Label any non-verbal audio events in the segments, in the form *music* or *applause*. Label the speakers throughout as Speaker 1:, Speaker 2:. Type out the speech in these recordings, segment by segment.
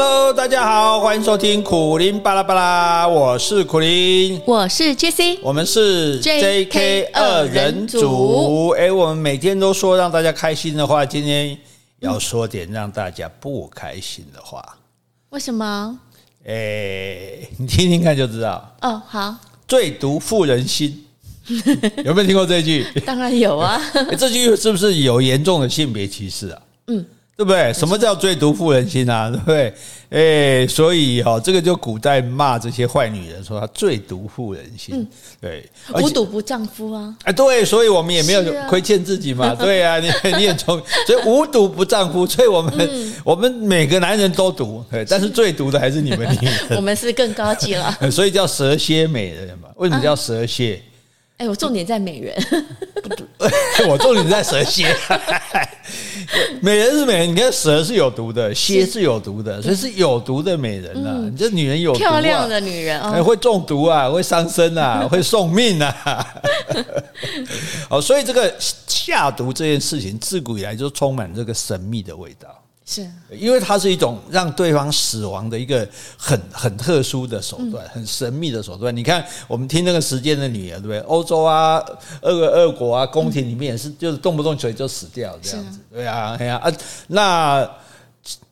Speaker 1: Hello，大家好，欢迎收听苦林巴拉巴拉，我是苦林，
Speaker 2: 我是 JC，
Speaker 1: 我们是 JK 二人组。哎，我们每天都说让大家开心的话，今天要说点让大家不开心的话。
Speaker 2: 为什么？
Speaker 1: 哎，你听听看就知道。
Speaker 2: 哦，好。
Speaker 1: 最毒妇人心，*laughs* 有没有听过这句？
Speaker 2: 当然有啊。
Speaker 1: 这句是不是有严重的性别歧视啊？嗯。对不对？什么叫最毒妇人心啊？*laughs* 对不对？哎，所以哈，这个就古代骂这些坏女人，说她最毒妇人心。嗯、对，
Speaker 2: 无毒不丈夫啊。
Speaker 1: 哎，对，所以我们也没有亏欠自己嘛。啊 *laughs* 对啊，你你也从，所以无毒不丈夫，*laughs* 所以我们、嗯、我们每个男人都毒，对，但是最毒的还是你们女人。
Speaker 2: 我们是更高级了，
Speaker 1: 所以叫蛇蝎美人嘛。为什么叫蛇蝎？啊
Speaker 2: 哎，我重点在美人，*laughs*
Speaker 1: 我重点在蛇蝎。美人是美人，你看蛇是有毒的，蝎是有毒的，所以是有毒的美人啊！你这女人有毒，
Speaker 2: 漂亮的女人
Speaker 1: 哦，会中毒啊，会伤身啊，会送命啊！*laughs* 哦，所以这个下毒这件事情，自古以来就充满这个神秘的味道。
Speaker 2: 是，
Speaker 1: 因为它是一种让对方死亡的一个很很特殊的手段，很神秘的手段。你看，我们听那个时间的女儿，对不对？欧洲啊，俄俄国啊，宫廷里面也是，就是动不动嘴就死掉这样子。对啊，对啊，啊，那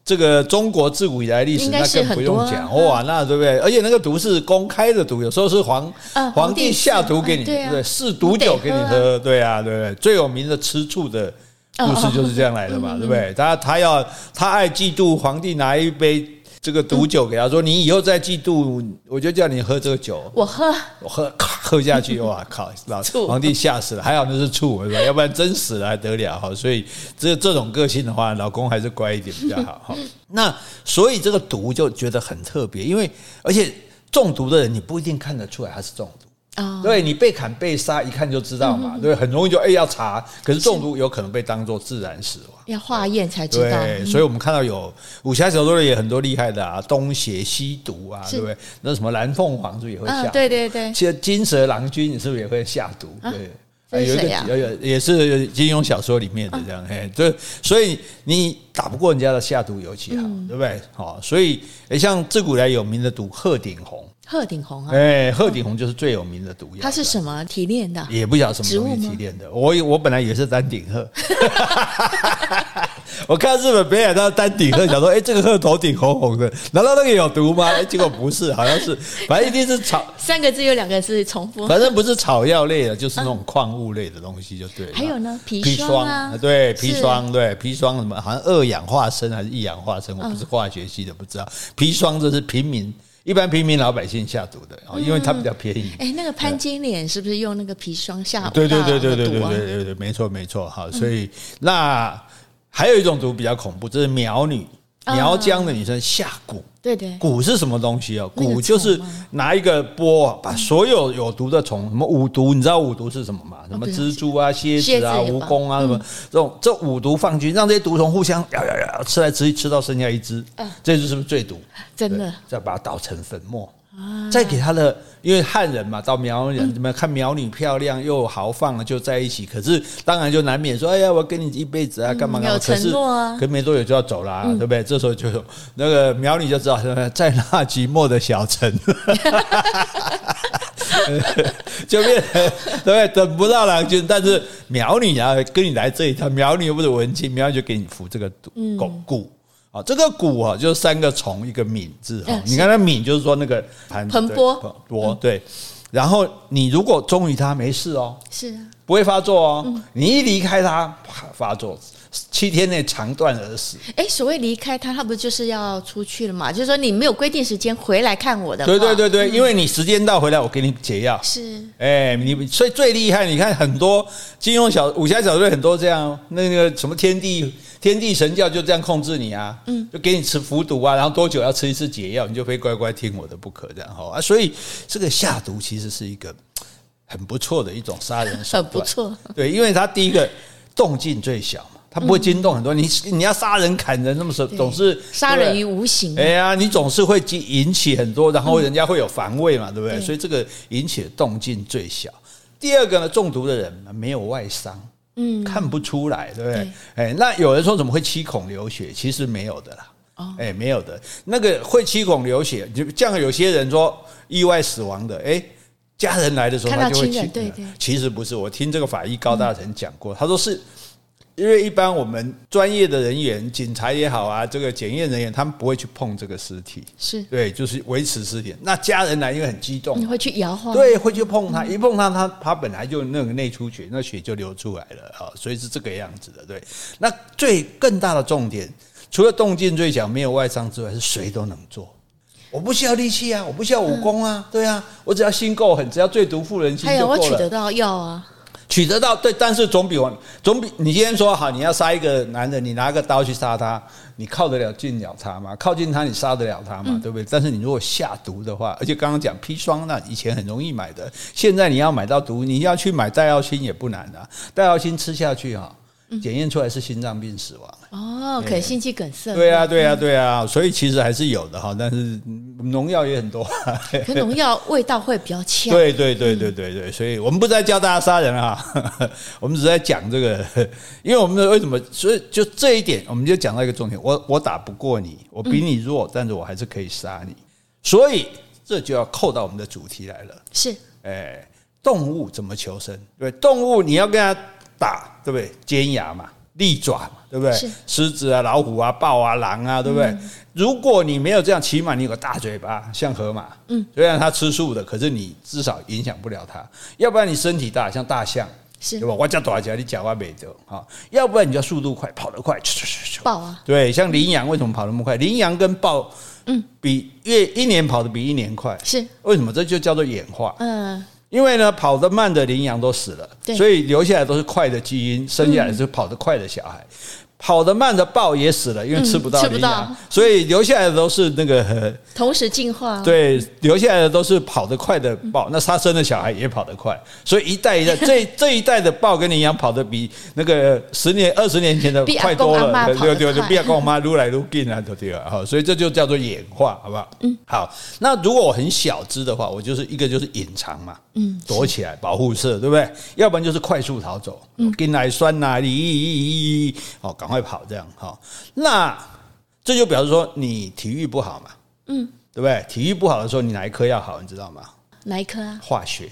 Speaker 1: 这个中国自古以来历史，那更不用讲哇，那对不对？而且那个毒是公开的毒，有时候是皇皇帝下毒给你，对不对？试毒酒给你喝，对啊，对不对？最有名的吃醋的。故事就是这样来的嘛，对不对？他他要他爱嫉妒皇帝拿一杯这个毒酒给他说，你以后再嫉妒，我就叫你喝这个酒。
Speaker 2: 我喝，
Speaker 1: 我喝，咔 *laughs* 喝下去，哇靠！老皇帝吓死了，还好那是醋，是吧？要不然真死了还得了？哈，所以这这种个性的话，老公还是乖一点比较好。哈，那所以这个毒就觉得很特别，因为而且中毒的人你不一定看得出来他是中毒。Oh. 对，你被砍被杀，一看就知道嘛。嗯、对，很容易就哎要查，可是中毒有可能被当作自然死亡，
Speaker 2: 要化验才知道。
Speaker 1: 对，所以我们看到有武侠小说里也很多厉害的啊，东邪西毒啊，对不对？那什么蓝凤凰是不是也会下毒？对对对，其实金蛇郎君你是不是也会下毒？对。有一个有有也是金庸小说里面的这样，嘿，对，所以你打不过人家的下毒尤其好，对不对？好，所以诶，像自古来有名的毒鹤顶红，
Speaker 2: 鹤顶红啊，
Speaker 1: 哎，鹤顶红就是最有名的毒药。
Speaker 2: 它是什么提炼的？
Speaker 1: 也不晓得什么东西提炼的。我我本来以为是丹顶鹤。*laughs* 我看日本北海道丹顶鹤，想说，*laughs* 哎，这个鹤头顶红红的，难道那个有毒吗？哎，结果不是，好像是，反正一定是草。*laughs*
Speaker 2: 三个字有两个字重复。
Speaker 1: 反正不是草药类的，就是那种矿物类的东西，就对了。
Speaker 2: 还有呢，砒霜啊，
Speaker 1: 对，砒霜，对，砒霜什么？好像二氧化砷还是一氧化砷？我不是化学系的，不知道。砒霜这是平民，一般平民老百姓下毒的，因为它比较便宜。
Speaker 2: 哎，那个潘金莲是不是用那个砒霜下毒？
Speaker 1: 对对对对对对对对对，没错没错。好，所以那。还有一种毒比较恐怖，就是苗女，苗疆的女生下蛊。对对，蛊是什么东西啊？蛊就是拿一个钵，把所有有毒的虫，什么五毒，你知道五毒是什么吗？什么蜘蛛啊、蝎子啊、蜈蚣啊，什么这种这五毒放进去，让这些毒虫互相咬咬咬，吃来吃去，吃到剩下一只，这只是不是最毒？*laughs*
Speaker 2: 真的，
Speaker 1: 再把它捣成粉末。再给他的，因为汉人嘛，到苗人怎么看苗女漂亮又豪放，就在一起。可是当然就难免说，哎呀，我跟你一辈子啊，干嘛干嘛？有承诺啊，可没多久就要走了，对不对？这时候就那个苗女就知道，在那寂寞的小城，*laughs* 就变成对，等不到郎君。但是苗女啊，跟你来这一趟，苗女又不是文青，苗女就给你服这个巩固。啊，这个蛊啊，就是三个虫一个敏字哈。你看那敏就是说那个
Speaker 2: 盘盆钵
Speaker 1: 钵对。然后你如果忠于他，没事哦，
Speaker 2: 是啊，
Speaker 1: 不会发作哦。你一离开他，发作，七天内肠断而死。
Speaker 2: 哎，所谓离开他，他不就是要出去了嘛？就是说你没有规定时间回来看我的。
Speaker 1: 对对对对，因为你时间到回来，我给你解药。
Speaker 2: 是，
Speaker 1: 哎，你所以最厉害，你看很多金庸小武侠小说很多这样，那个什么天地。天地神教就这样控制你啊，嗯，就给你吃服毒啊，然后多久要吃一次解药，你就非乖乖听我的不可，这样哈啊，所以这个下毒其实是一个很不错的一种杀人手段，
Speaker 2: 很不错，
Speaker 1: 对，因为他第一个动静最小嘛，他不会惊动很多，你你要杀人砍人，那么说总是
Speaker 2: 杀人于无形，
Speaker 1: 哎呀，你总是会引起很多，然后人家会有防卫嘛，对不对？所以这个引起的动静最小。第二个呢，中毒的人没有外伤。嗯，看不出来，对不对？哎对，那有人说怎么会七孔流血？其实没有的啦。哦，哎，没有的。那个会七孔流血，就像有些人说意外死亡的，哎，家人来的时候他就会亲。对对，其实不是。我听这个法医高大成讲过，他说是。因为一般我们专业的人员，警察也好啊，这个检验人员，他们不会去碰这个尸体，是对，就是维持尸体。那家人来，因为很激动，
Speaker 2: 你会去摇晃，
Speaker 1: 对，会去碰他，一碰它，它它本来就那个内出血，那血就流出来了啊，所以是这个样子的。对，那最更大的重点，除了动静最小，没有外伤之外，是谁都能做。我不需要力气啊，我不需要武功啊，对啊，我只要心够狠，只要最毒妇人心就够了。还有
Speaker 2: 我取得到药啊。
Speaker 1: 取得到对，但是总比我总比你今天说好，你要杀一个男人，你拿个刀去杀他，你靠得了近了他吗？靠近他，你杀得了他吗？对不对？但是你如果下毒的话，而且刚刚讲砒霜，那以前很容易买的，现在你要买到毒，你要去买戴奥辛也不难啊，戴奥辛吃下去哈。检验出来是心脏病死亡
Speaker 2: 哦，可能心肌梗塞。
Speaker 1: 对啊，对啊，对啊，所以其实还是有的哈，但是农药也很多。*laughs*
Speaker 2: 可农药味道会比较呛。
Speaker 1: 对对对对对对，所以我们不再教大家杀人啊，*laughs* 我们只在讲这个，因为我们为什么？所以就这一点，我们就讲到一个重点：我我打不过你，我比你弱，但是我还是可以杀你。所以这就要扣到我们的主题来了。
Speaker 2: 是，
Speaker 1: 哎，动物怎么求生？对，动物你要跟它。打对不对？尖牙嘛，利爪嘛，对不对？狮子啊，老虎啊，豹啊，狼啊，对不对？嗯、如果你没有这样，起码你有个大嘴巴，像河马。嗯，虽然它吃素的，可是你至少影响不了它。要不然你身体大，像大象，是对吧？我叫大家，你讲话没得啊。要不然你就速度快，跑得快，
Speaker 2: 豹啊，
Speaker 1: 对，像羚羊为什么跑那么快？羚羊跟豹，嗯，比越一年跑得比一年快，是为什么？这就叫做演化。嗯。因为呢，跑得慢的羚羊都死了，所以留下来都是快的基因，生下来是跑得快的小孩。跑得慢的豹也死了，因为吃不到羚羊，所以留下来的都是那个
Speaker 2: 同时进化。
Speaker 1: 对，留下来的都是跑得快的豹，那它生的小孩也跑得快，所以一代一代，*laughs* 这这一代的豹跟羚羊跑得比那个十年、二十年前的快多了。对对对，不要跟我妈撸来撸去啊，对啊？好，所以这就叫做演化，好不好？嗯，好。那如果我很小只的话，我就是一个就是隐藏嘛，嗯，躲起来保护色，对不对？要不然就是快速逃走，跟来酸呐，咦，哦，赶快跑这样哈，那这就表示说你体育不好嘛，嗯，对不对？体育不好的时候，你哪一科要好，你知道吗？
Speaker 2: 哪一科啊？
Speaker 1: 化学。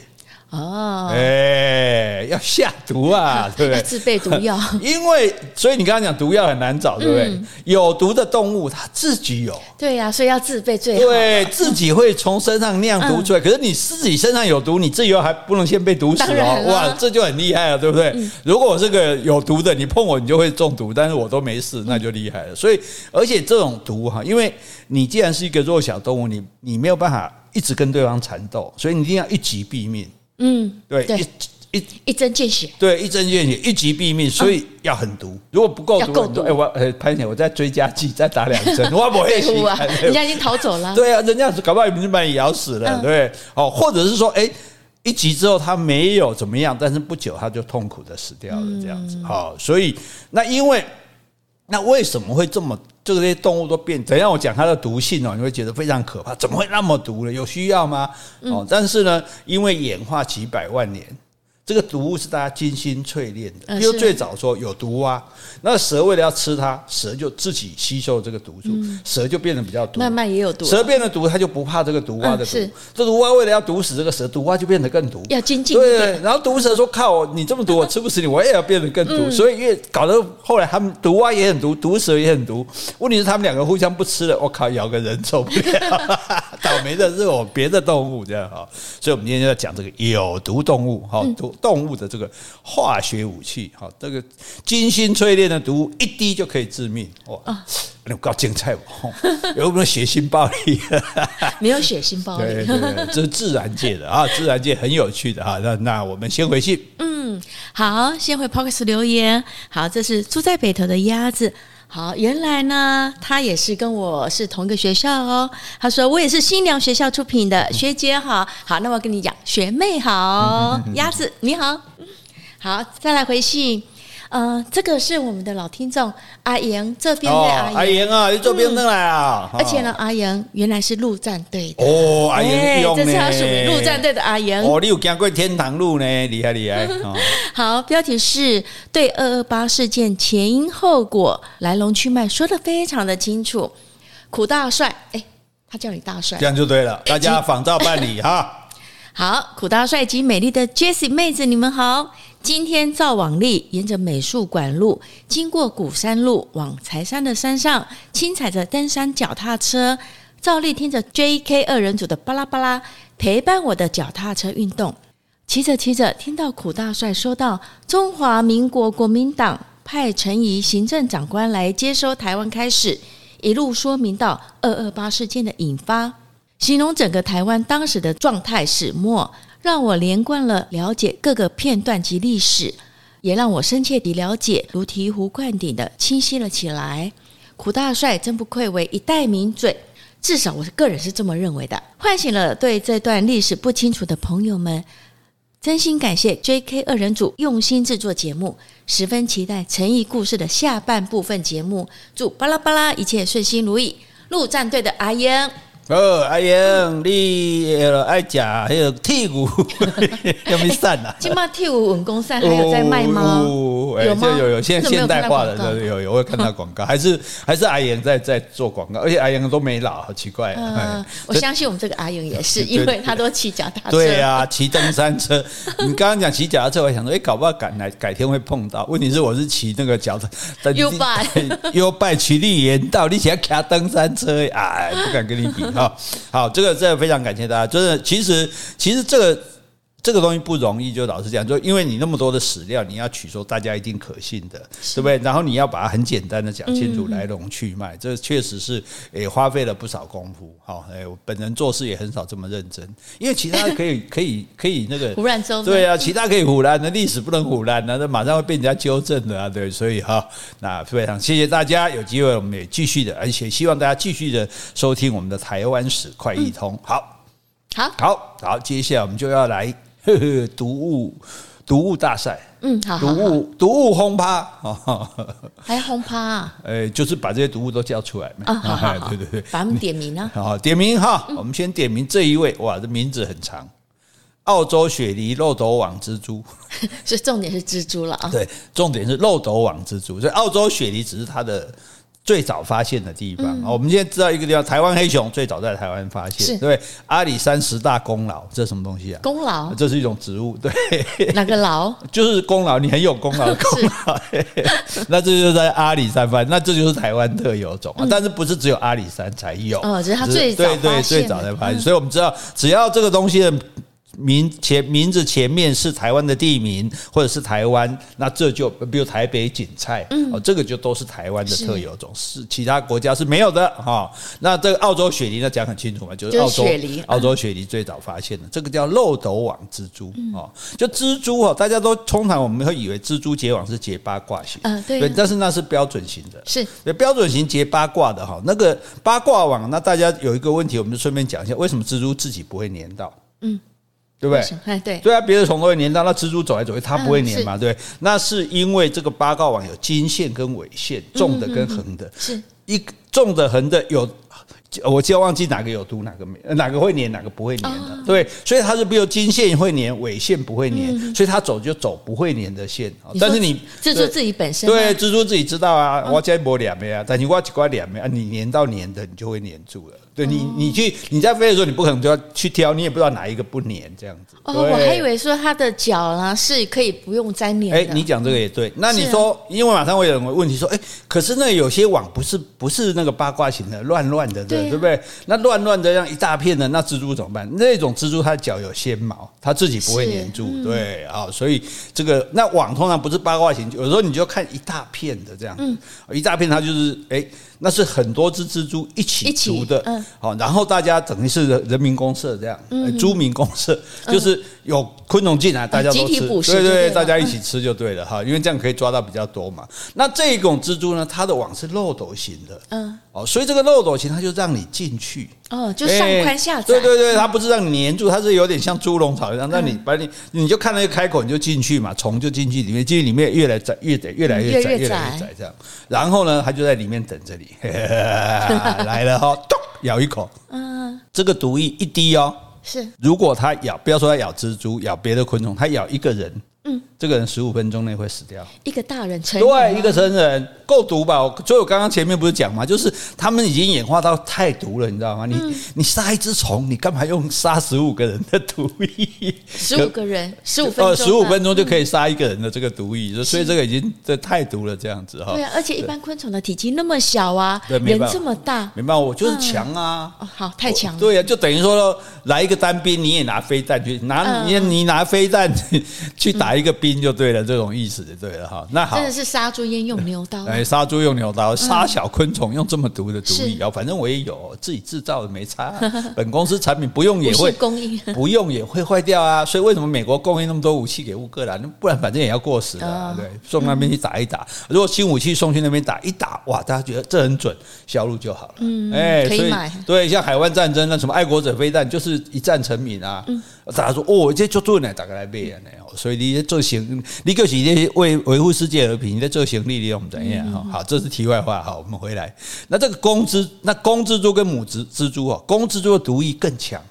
Speaker 2: 哦，
Speaker 1: 哎，要下毒啊，*laughs* 对不对？
Speaker 2: 自备毒药，*laughs*
Speaker 1: 因为所以你刚刚讲毒药很难找，对不对？有毒的动物它自己有，
Speaker 2: 对呀，所以要自备最好。
Speaker 1: 对，自己会从身上酿毒出来。可是你自己身上有毒，你自己又还不能先被毒死哦，哇，这就很厉害了，对不对？如果我是个有毒的，你碰我你就会中毒，但是我都没事，那就厉害了。所以，而且这种毒哈，因为你既然是一个弱小动物，你你没有办法一直跟对方缠斗，所以你一定要一击毙命。嗯，对，对。一一一针见血，对，一针见血，一击毙命，所以要狠毒。如果不够毒，哎，我呃，潘姐，我再追加剂，再打两针，*laughs* 我不会死啊！*laughs*
Speaker 2: 人家已经逃走了，
Speaker 1: 对啊，人家搞不好已经把你咬死了，对，哦，或者是说，哎，一击之后他没有怎么样，但是不久他就痛苦的死掉了，这样子，好，所以那因为那为什么会这么？就这些动物都变，怎样？我讲它的毒性哦，你会觉得非常可怕。怎么会那么毒呢？有需要吗？哦，但是呢，因为演化几百万年。这个毒物是大家精心淬炼的，因为最早说有毒蛙，那蛇为了要吃它，蛇就自己吸收这个毒素，蛇就变得比较毒。
Speaker 2: 慢慢也有毒，
Speaker 1: 蛇变得毒，它就不怕这个毒蛙的毒。这毒蛙为了要毒死这个蛇，毒蛙就变得更毒。
Speaker 2: 要精进。
Speaker 1: 对，然后毒蛇说：“靠，你这么毒，*laughs* 我吃不死你，我也要变得更毒。”所以越搞得后来，他们毒蛙也很毒，毒蛇也很毒。问题是他们两个互相不吃了，我靠，咬个人受不了。*laughs* 倒霉的是我别的动物这样哈，所以我们今天就要讲这个有毒动物哈毒。动物的这个化学武器，哈，这个精心淬炼的毒，一滴就可以致命，哇！那够精彩哦！*laughs* 有没有血腥暴力？*laughs*
Speaker 2: 没有血腥暴力，
Speaker 1: 对对对，这是自然界的啊，自然界很有趣的哈。那那我们先回信，
Speaker 2: 嗯，好，先回 p o c k e t 留言。好，这是住在北投的鸭子。好，原来呢，他也是跟我是同一个学校哦。他说我也是新娘学校出品的学姐好，好，那我跟你讲，学妹好，*laughs* 鸭子你好，好，再来回信。嗯、呃，这个是我们的老听众阿莹这边的阿莹、哦、阿
Speaker 1: 莹啊，你这边的来啊！
Speaker 2: 而且呢，阿莹原来是陆战队的
Speaker 1: 哦，阿莹，
Speaker 2: 这是他属于陆战队的阿莹
Speaker 1: 哦。你有经过天堂路呢，厉害厉害。*laughs* 哦、
Speaker 2: 好，标题是对二二八事件前因后果来龙去脉说的非常的清楚。苦大帅，哎，他叫你大帅，
Speaker 1: 这样就对了。*laughs* 大家仿照办理哈。
Speaker 2: 好，苦大帅及美丽的 Jessie 妹子，你们好。今天照往例，沿着美术馆路，经过鼓山路，往柴山的山上，轻踩着登山脚踏车，照例听着 JK 二人组的巴拉巴拉，陪伴我的脚踏车运动。骑着骑着，听到苦大帅说道：“中华民国国民党派陈仪行政长官来接收台湾，开始一路说明到二二八事件的引发。”形容整个台湾当时的状态始末，让我连贯了了解各个片段及历史，也让我深切地了解，如醍醐灌顶的清晰了起来。苦大帅真不愧为一代名嘴，至少我个人是这么认为的，唤醒了对这段历史不清楚的朋友们。真心感谢 JK 二人组用心制作节目，十分期待陈仪故事的下半部分节目。祝巴拉巴拉一切顺心如意。陆战队的阿英。
Speaker 1: 哦，阿英，你爱吃还 *laughs* 有剔骨，有没有散呐？
Speaker 2: 金马剔骨稳功散还有在卖吗？
Speaker 1: 有吗？有有，现在现代化的，有有有，我会看到广告，*laughs* 还是还是阿英在在做广告，而且阿英都没老，好奇怪。
Speaker 2: 嗯，我相信我们这个阿英也是，因为他都骑脚踏车。
Speaker 1: 对啊，骑登山车。*laughs* 你刚刚讲骑脚踏车，我想说，哎，搞不好改来改天会碰到。问题是我是骑那个脚踏，U bike，U bike 骑绿岩道，你想要骑登山车？哎，不敢跟你比。好，好，这个这个非常感谢大家。就是其实其实这个这个东西不容易，就老实讲，就因为你那么多的史料，你要取说大家一定可信的，对不对？然后你要把它很简单的讲清楚来龙去脉，这确实是也花费了不少功夫。好，哎，我本人做事也很少这么认真，因为其他可以 *laughs* 可以可以那个
Speaker 2: 胡乱诌，
Speaker 1: 对啊，其他可以胡乱，那历史不能胡乱，那马上会被人家纠正的啊，对，所以哈，那非常谢谢大家，有机会我们也继续的，而且希望大家继续的收听我们的台湾史快易通。好，
Speaker 2: 好，
Speaker 1: 好，好，接下来我们就要来。呵呵，毒物毒物大赛，
Speaker 2: 嗯，好，
Speaker 1: 毒物毒物轰趴。啊，*laughs*
Speaker 2: 还轰趴啊？
Speaker 1: 呃，就是把这些毒物都叫出来嘛，
Speaker 2: 啊，好好好，
Speaker 1: 对对对，
Speaker 2: 把他们点名啊，*laughs*
Speaker 1: 好，点名哈，我们先点名这一位，哇，这名字很长，澳洲雪梨漏斗网蜘蛛，*laughs*
Speaker 2: 所以重点是蜘蛛了啊，
Speaker 1: 对，重点是漏斗网蜘蛛，所以澳洲雪梨只是它的。最早发现的地方啊，嗯、我们现在知道一个地方，台湾黑熊最早在台湾发现，是对，阿里山十大功劳，这是什么东西啊？
Speaker 2: 功劳，
Speaker 1: 这是一种植物，对，
Speaker 2: 哪个劳？*laughs*
Speaker 1: 就是功劳，你很有功劳 *laughs* 的功劳。*laughs* 那这就是在阿里山发现，那这就是台湾特有种啊，嗯、但是不是只有阿里山才有？
Speaker 2: 哦，只是它最早
Speaker 1: 对对最早才发现，嗯、所以我们知道，只要这个东西的。名前名字前面是台湾的地名，或者是台湾，那这就比如台北锦菜，嗯，哦，这个就都是台湾的特有种，是，其他国家是没有的哈。那这个澳洲雪梨呢，讲很清楚嘛，就是澳洲雪梨，澳洲雪梨最早发现的，这个叫漏斗网蜘蛛哦，就蜘蛛哦，大家都通常我们会以为蜘蛛结网是结八卦型，嗯，对，但是那是标准型的，是，标准型结八卦的哈，那个八卦网，那大家有一个问题，我们就顺便讲一下，为什么蜘蛛自己不会粘到？嗯。对不对？哎，对，对啊，别的虫都会粘到，那蜘蛛走来走去，它不会粘嘛？对，那是因为这个八卦网有金线跟纬线，重的跟横的，是一重的横的有。我就要忘记哪个有毒，哪个没，哪个会粘，哪个不会粘的，对，所以它是比如金线会粘，纬线不会粘，所以它走就走不会粘的线。但是你
Speaker 2: 蜘蛛自己本身，
Speaker 1: 对，蜘蛛自己知道啊，我再摸两枚啊，但你挖几块两枚啊，你粘到粘的，你就会粘住了。对你，你去你在飞的时候，你不可能就要去挑，你也不知道哪一个不粘这样子。
Speaker 2: 哦，我还以为说它的脚呢是可以不用粘黏的。
Speaker 1: 哎，你讲这个也对。那你说，因为马上会有人问题说，哎，可是那有些网不是不是那个八卦型的，乱乱的，对。对不对？那乱乱的这样一大片的，那蜘蛛怎么办？那种蜘蛛它的脚有纤毛，它自己不会粘住，嗯、对啊，所以这个那网通常不是八卦型，有时候你就看一大片的这样，嗯，一大片它就是哎。那是很多只蜘蛛一起筑的，好，然后大家等于是人民公社这样，猪民公社，就是有昆虫进来，大家都吃，对对，大家一起吃就对了哈，因为这样可以抓到比较多嘛。那这一种蜘蛛呢，它的网是漏斗型的，嗯，哦，所以这个漏斗型它就让你进去，
Speaker 2: 哦，就上宽下窄，
Speaker 1: 对对对，它不是让你粘住，它是有点像猪笼草一样，让你把你你就看那个开口你就进去嘛，虫就进去里面，进去里面越来窄越窄，越来越窄，越来越窄这样，然后呢，它就在里面等着你。来了哈，咚，咬一口。嗯，这个毒液一滴哦。是，如果它咬，不要说它咬蜘蛛，咬别的昆虫，它咬一个人，嗯，这个人十五分钟内会死掉。
Speaker 2: 一个大人成
Speaker 1: 人对，一个成人够毒吧？所以我刚刚前面不是讲吗？就是他们已经演化到太毒了，你知道吗？你、嗯、你杀一只虫，你干嘛用杀十五个人的毒液？
Speaker 2: 十五个人，十五分钟，
Speaker 1: 十五分钟就可以杀一个人的这个毒液，嗯、所以这个已经这太毒了，这样子哈。
Speaker 2: 对啊，而且一般昆虫的体积那么小啊，人这么大，
Speaker 1: 没办法，我就是强啊、
Speaker 2: 嗯。好，太强了。
Speaker 1: 对啊，就等于说来一个单兵，你也拿飞弹去拿，你、嗯、你拿飞弹去打一个兵就对了，嗯、这种意思就对了哈。那好，
Speaker 2: 真的是杀猪焉用牛刀？
Speaker 1: 哎，杀猪用牛刀，杀小昆虫用这么毒的毒液啊！反正我也有自己制造的，没差。本公司产品不用也会
Speaker 2: 供应，
Speaker 1: 不用也会坏掉啊。所以为什么美国供应那么多武器给乌克兰？不然反正也要过时的、啊，对，送那边去打一打。如果新武器送去那边打一打，哇，大家觉得这很准，销路就好了。嗯，哎，可以买。对，像海湾战争那什么爱国者飞弹，就是一战成名啊。大家说哦，这就做呢，打开来背啊，所以你做行，你就是为维护世界和平，你在做行李，你我们怎样哈？好，这是题外话。好，我们回来。那这个公蜘，那公蜘蛛跟母蜘蜘蛛啊，公蜘蛛的毒液更强，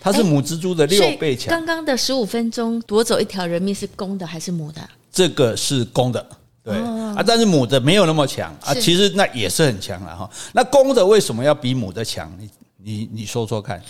Speaker 1: 它是母蜘蛛的六倍强。
Speaker 2: 刚刚的十五分钟夺走一条人命是公的还是母的？
Speaker 1: 这个是公的，对啊，但是母的没有那么强啊。其实那也是很强了哈。那公的为什么要比母的强？你你你说说看。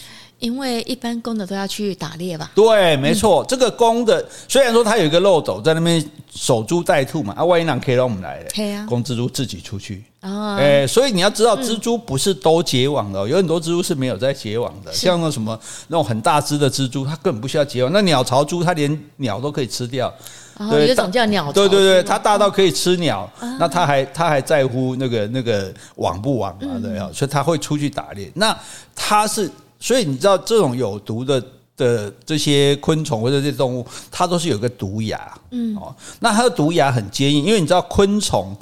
Speaker 2: 因为一般公的都要去打猎吧？
Speaker 1: 对，没错。嗯、这个公的虽然说它有一个漏斗在那边守株待兔嘛，啊，万一狼可以让我们来的，公蜘蛛自己出去。啊，哎，所以你要知道，蜘蛛不是都结网的，嗯、有很多蜘蛛是没有在结网的。像那什么那种很大只的蜘蛛，它根本不需要结网。那鸟巢蛛，它连鸟都可以吃掉。
Speaker 2: 有一种叫鸟巢。
Speaker 1: 对对对，它大到可以吃鸟，哦、那它还它还在乎那个那个网不网嘛？对啊，所以它会出去打猎。那它是。所以你知道这种有毒的的这些昆虫或者这些动物，它都是有个毒牙，嗯，哦，那它的毒牙很坚硬，因为你知道昆虫，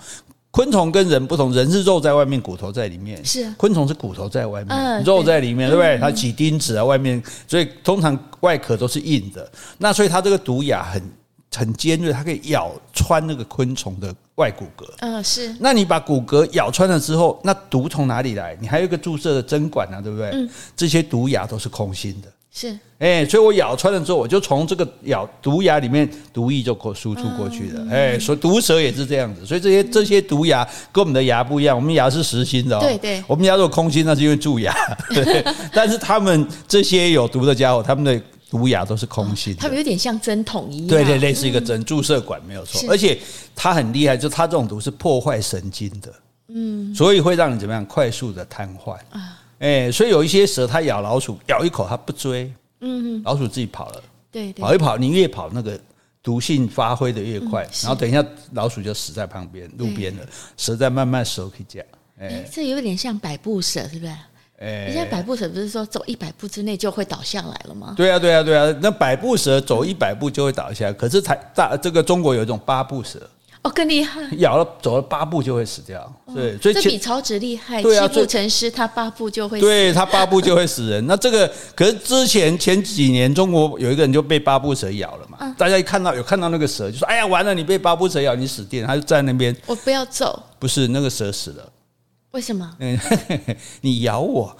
Speaker 1: 昆虫跟人不同，人是肉在外面，骨头在里面，是，昆虫是骨头在外面，肉在里面，对。不对？它挤钉子啊，外面，所以通常外壳都是硬的，那所以它这个毒牙很很尖锐，它可以咬穿那个昆虫的外骨骼。嗯，是。那你把骨骼咬穿了之后，那毒从哪里来？你还有一个注射的针管啊，对不对？嗯。这些毒牙都是空心的。是。哎，所以我咬穿了之后，我就从这个咬毒牙里面毒液就可输出过去了。哎，所以毒蛇也是这样子。所以这些这些毒牙跟我们的牙不一样，我们牙是实心的哦。对对。我们牙如果空心，那是因为蛀牙。*laughs* 对。但是他们这些有毒的家伙，他们的。毒牙都是空心的，
Speaker 2: 它们有点像针筒一样，
Speaker 1: 对对，类似一个针注射管没有错，而且它很厉害，就它这种毒是破坏神经的，嗯，所以会让你怎么样？快速的瘫痪。啊，哎，所以有一些蛇它咬老鼠咬一口它不追，嗯，老鼠自己跑了，对，跑一跑你越跑那个毒性发挥的越快，然后等一下老鼠就死在旁边路边了，蛇在慢慢收起家，
Speaker 2: 哎，这有点像百步蛇，是不是？哎，现在百步蛇不是说走一百步之内就会倒下来了吗？
Speaker 1: 对啊，对啊，对啊。那百步蛇走一百步就会倒下来，可是台大这个中国有一种八步蛇，
Speaker 2: 哦，更厉害，
Speaker 1: 咬了走了八步就会死掉。对，所以
Speaker 2: 这比曹植厉害。对啊，七步成诗，他八步就会死。
Speaker 1: 对，他八步就会死人。那这个可是之前前几年中国有一个人就被八步蛇咬了嘛？大家一看到有看到那个蛇就说：“哎呀，完了，你被八步蛇咬，你死定了。”他就在那边，
Speaker 2: 我不要走。
Speaker 1: 不是那个蛇死了。
Speaker 2: 为什么？
Speaker 1: 嗯，*laughs* 你咬我，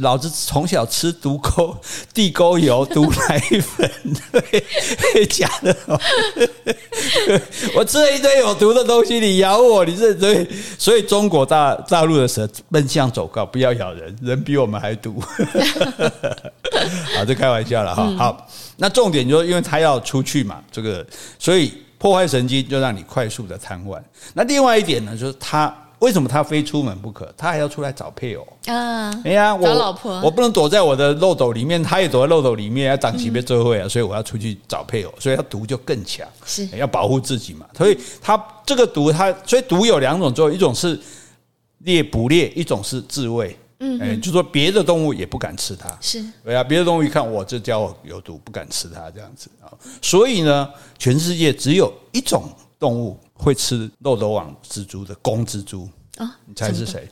Speaker 1: 老子从小吃毒沟地沟油、毒奶粉，*laughs* 对，假的。*laughs* 我吃了一堆有毒的东西，你咬我，你这所以所以中国大大陆的蛇奔向走告，不要咬人，人比我们还毒。好，这开玩笑了哈。好，那重点就是因为它要出去嘛，这个所以破坏神经就让你快速的瘫痪。那另外一点呢，就是它。为什么他非出门不可？他还要出来找配偶啊！哎呀，我找老婆，我不能躲在我的漏斗里面，他也躲在漏斗里面，要长期被追会啊！所以我要出去找配偶，所以他毒就更强，是要保护自己嘛。所以他这个毒，他所以毒有两种作用，一种是猎捕猎，一种是自卫。嗯，哎，就说别的动物也不敢吃它，是对啊，别的动物一看我这家伙有毒，不敢吃它这样子啊。所以呢，全世界只有一种动物。会吃漏斗网蜘蛛的公蜘蛛啊？你猜是谁？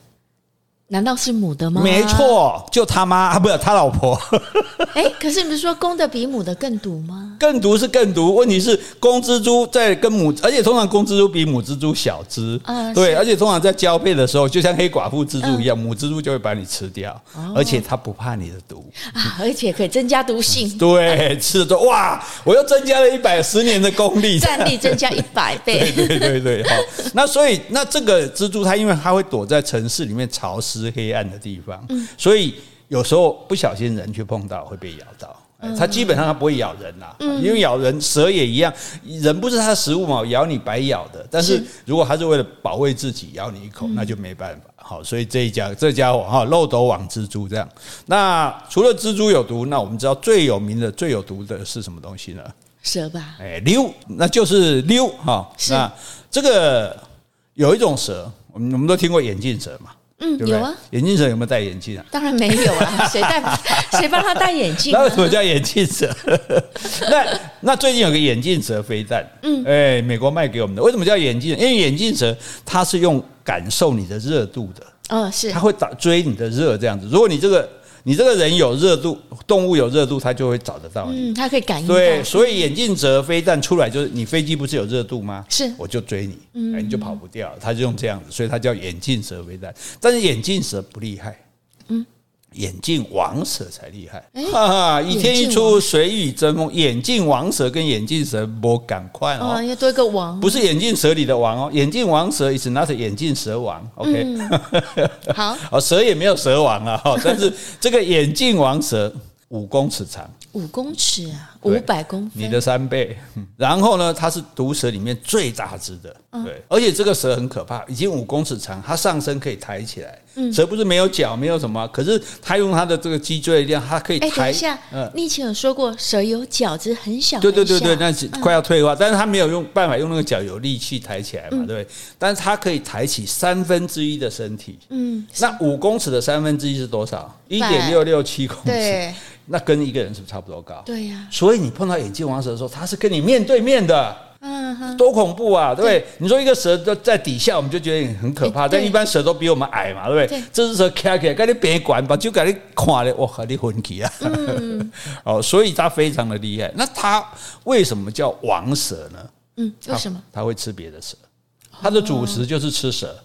Speaker 2: 难道是母的吗？
Speaker 1: 没错，就他妈 *laughs* 啊，不是他老婆。*laughs*
Speaker 2: 哎，可是你不是说公的比母的更毒吗？
Speaker 1: 更毒是更毒，问题是公蜘蛛在跟母，而且通常公蜘蛛比母蜘蛛小只，嗯，对，而且通常在交配的时候，就像黑寡妇蜘蛛一样，嗯、母蜘蛛就会把你吃掉，哦、而且它不怕你的毒
Speaker 2: 啊，而且可以增加毒性。
Speaker 1: 嗯、*laughs* 对，吃了之后哇，我又增加了一百十年的功力，
Speaker 2: 战力增加一百倍。
Speaker 1: 对对对对，好，那所以那这个蜘蛛它因为它会躲在城市里面潮湿。是黑暗的地方，所以有时候不小心人去碰到会被咬到。它基本上它不会咬人呐，因为咬人蛇也一样，人不是它的食物嘛，咬你白咬的。但是如果它是为了保卫自己咬你一口，那就没办法。好，所以这一家这家伙哈，漏斗网蜘蛛这样。那除了蜘蛛有毒，那我们知道最有名的、最有毒的是什么东西呢？
Speaker 2: 蛇吧？
Speaker 1: 哎，溜，那就是溜哈。那这个有一种蛇，我们我们都听过眼镜蛇嘛。
Speaker 2: 嗯，有啊。
Speaker 1: 眼镜蛇有没有戴眼镜啊？
Speaker 2: 当然没有啊，*laughs* 谁戴？谁帮他戴眼镜？
Speaker 1: 那为什么叫眼镜蛇？*laughs* 那那最近有个眼镜蛇飞弹，嗯，哎，美国卖给我们的。为什么叫眼镜？因为眼镜蛇它是用感受你的热度的，
Speaker 2: 哦，是，
Speaker 1: 它会打追你的热这样子。如果你这个。你这个人有热度，动物有热度，它就会找得到你。
Speaker 2: 嗯，它可以感应。
Speaker 1: 对，所以眼镜蛇飞弹出来就是，你飞机不是有热度吗？
Speaker 2: 是，
Speaker 1: 我就追你，嗯，你就跑不掉。它就用这样子，所以它叫眼镜蛇飞弹。但是眼镜蛇不厉害。嗯。眼镜王蛇才厉害，哈哈！一天一出，谁与争锋？眼镜王蛇跟眼镜蛇不赶快哦，
Speaker 2: 要多一个王，
Speaker 1: 不是眼镜蛇里的王哦。眼镜王蛇 is not 眼镜蛇王，OK？、
Speaker 2: 嗯、*laughs* 好，
Speaker 1: 哦，蛇也没有蛇王啊，但是这个眼镜王蛇五公尺长。
Speaker 2: 五公尺啊，五百公分，
Speaker 1: 你的三倍。*laughs* 然后呢，它是毒蛇里面最大只的，对，而且这个蛇很可怕，已经五公尺长，它上身可以抬起来。蛇不是没有脚，没有什么，可是它用它的这个脊椎力量，它可以抬。
Speaker 2: 等一下，嗯，你以前有说过蛇有脚，只是很小。
Speaker 1: 对对对对，那是快要退化，但是它没有用办法用那个脚有力气抬起来嘛，对不对？但是它可以抬起三分之一的身体。嗯，那五公尺的三分之一是多少？一点六六七公尺。那跟一个人是不是差不多高？
Speaker 2: 对呀。
Speaker 1: 所以你碰到眼镜王蛇的时候，它是跟你面对面的，嗯，多恐怖啊，对不对？你说一个蛇在在底下，我们就觉得很可怕，但一般蛇都比我们矮嘛，对不对？这只蛇开开，赶紧别管吧，就赶紧看了，哇，和你混起啊！*laughs* 哦，所以它非常的厉害。那它为什么叫王蛇呢？
Speaker 2: 嗯，为什么？
Speaker 1: 它会吃别的蛇，它的主食就是吃蛇。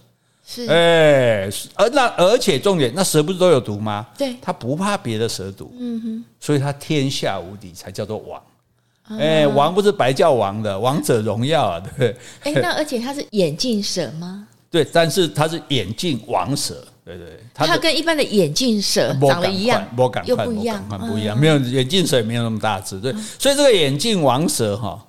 Speaker 1: 是，哎，而那而且重点，那蛇不是都有毒吗？
Speaker 2: 对，
Speaker 1: 它不怕别的蛇毒，嗯哼，所以它天下无敌，才叫做王。哎，王不是白叫王的，王者荣耀啊，对不对？
Speaker 2: 哎，那而且它是眼镜蛇吗？
Speaker 1: 对，但是它是眼镜王蛇，对对，
Speaker 2: 它跟一般的眼镜蛇长得一样，又不一样，
Speaker 1: 不一样，没有眼镜蛇也没有那么大只，对，所以这个眼镜王蛇哈，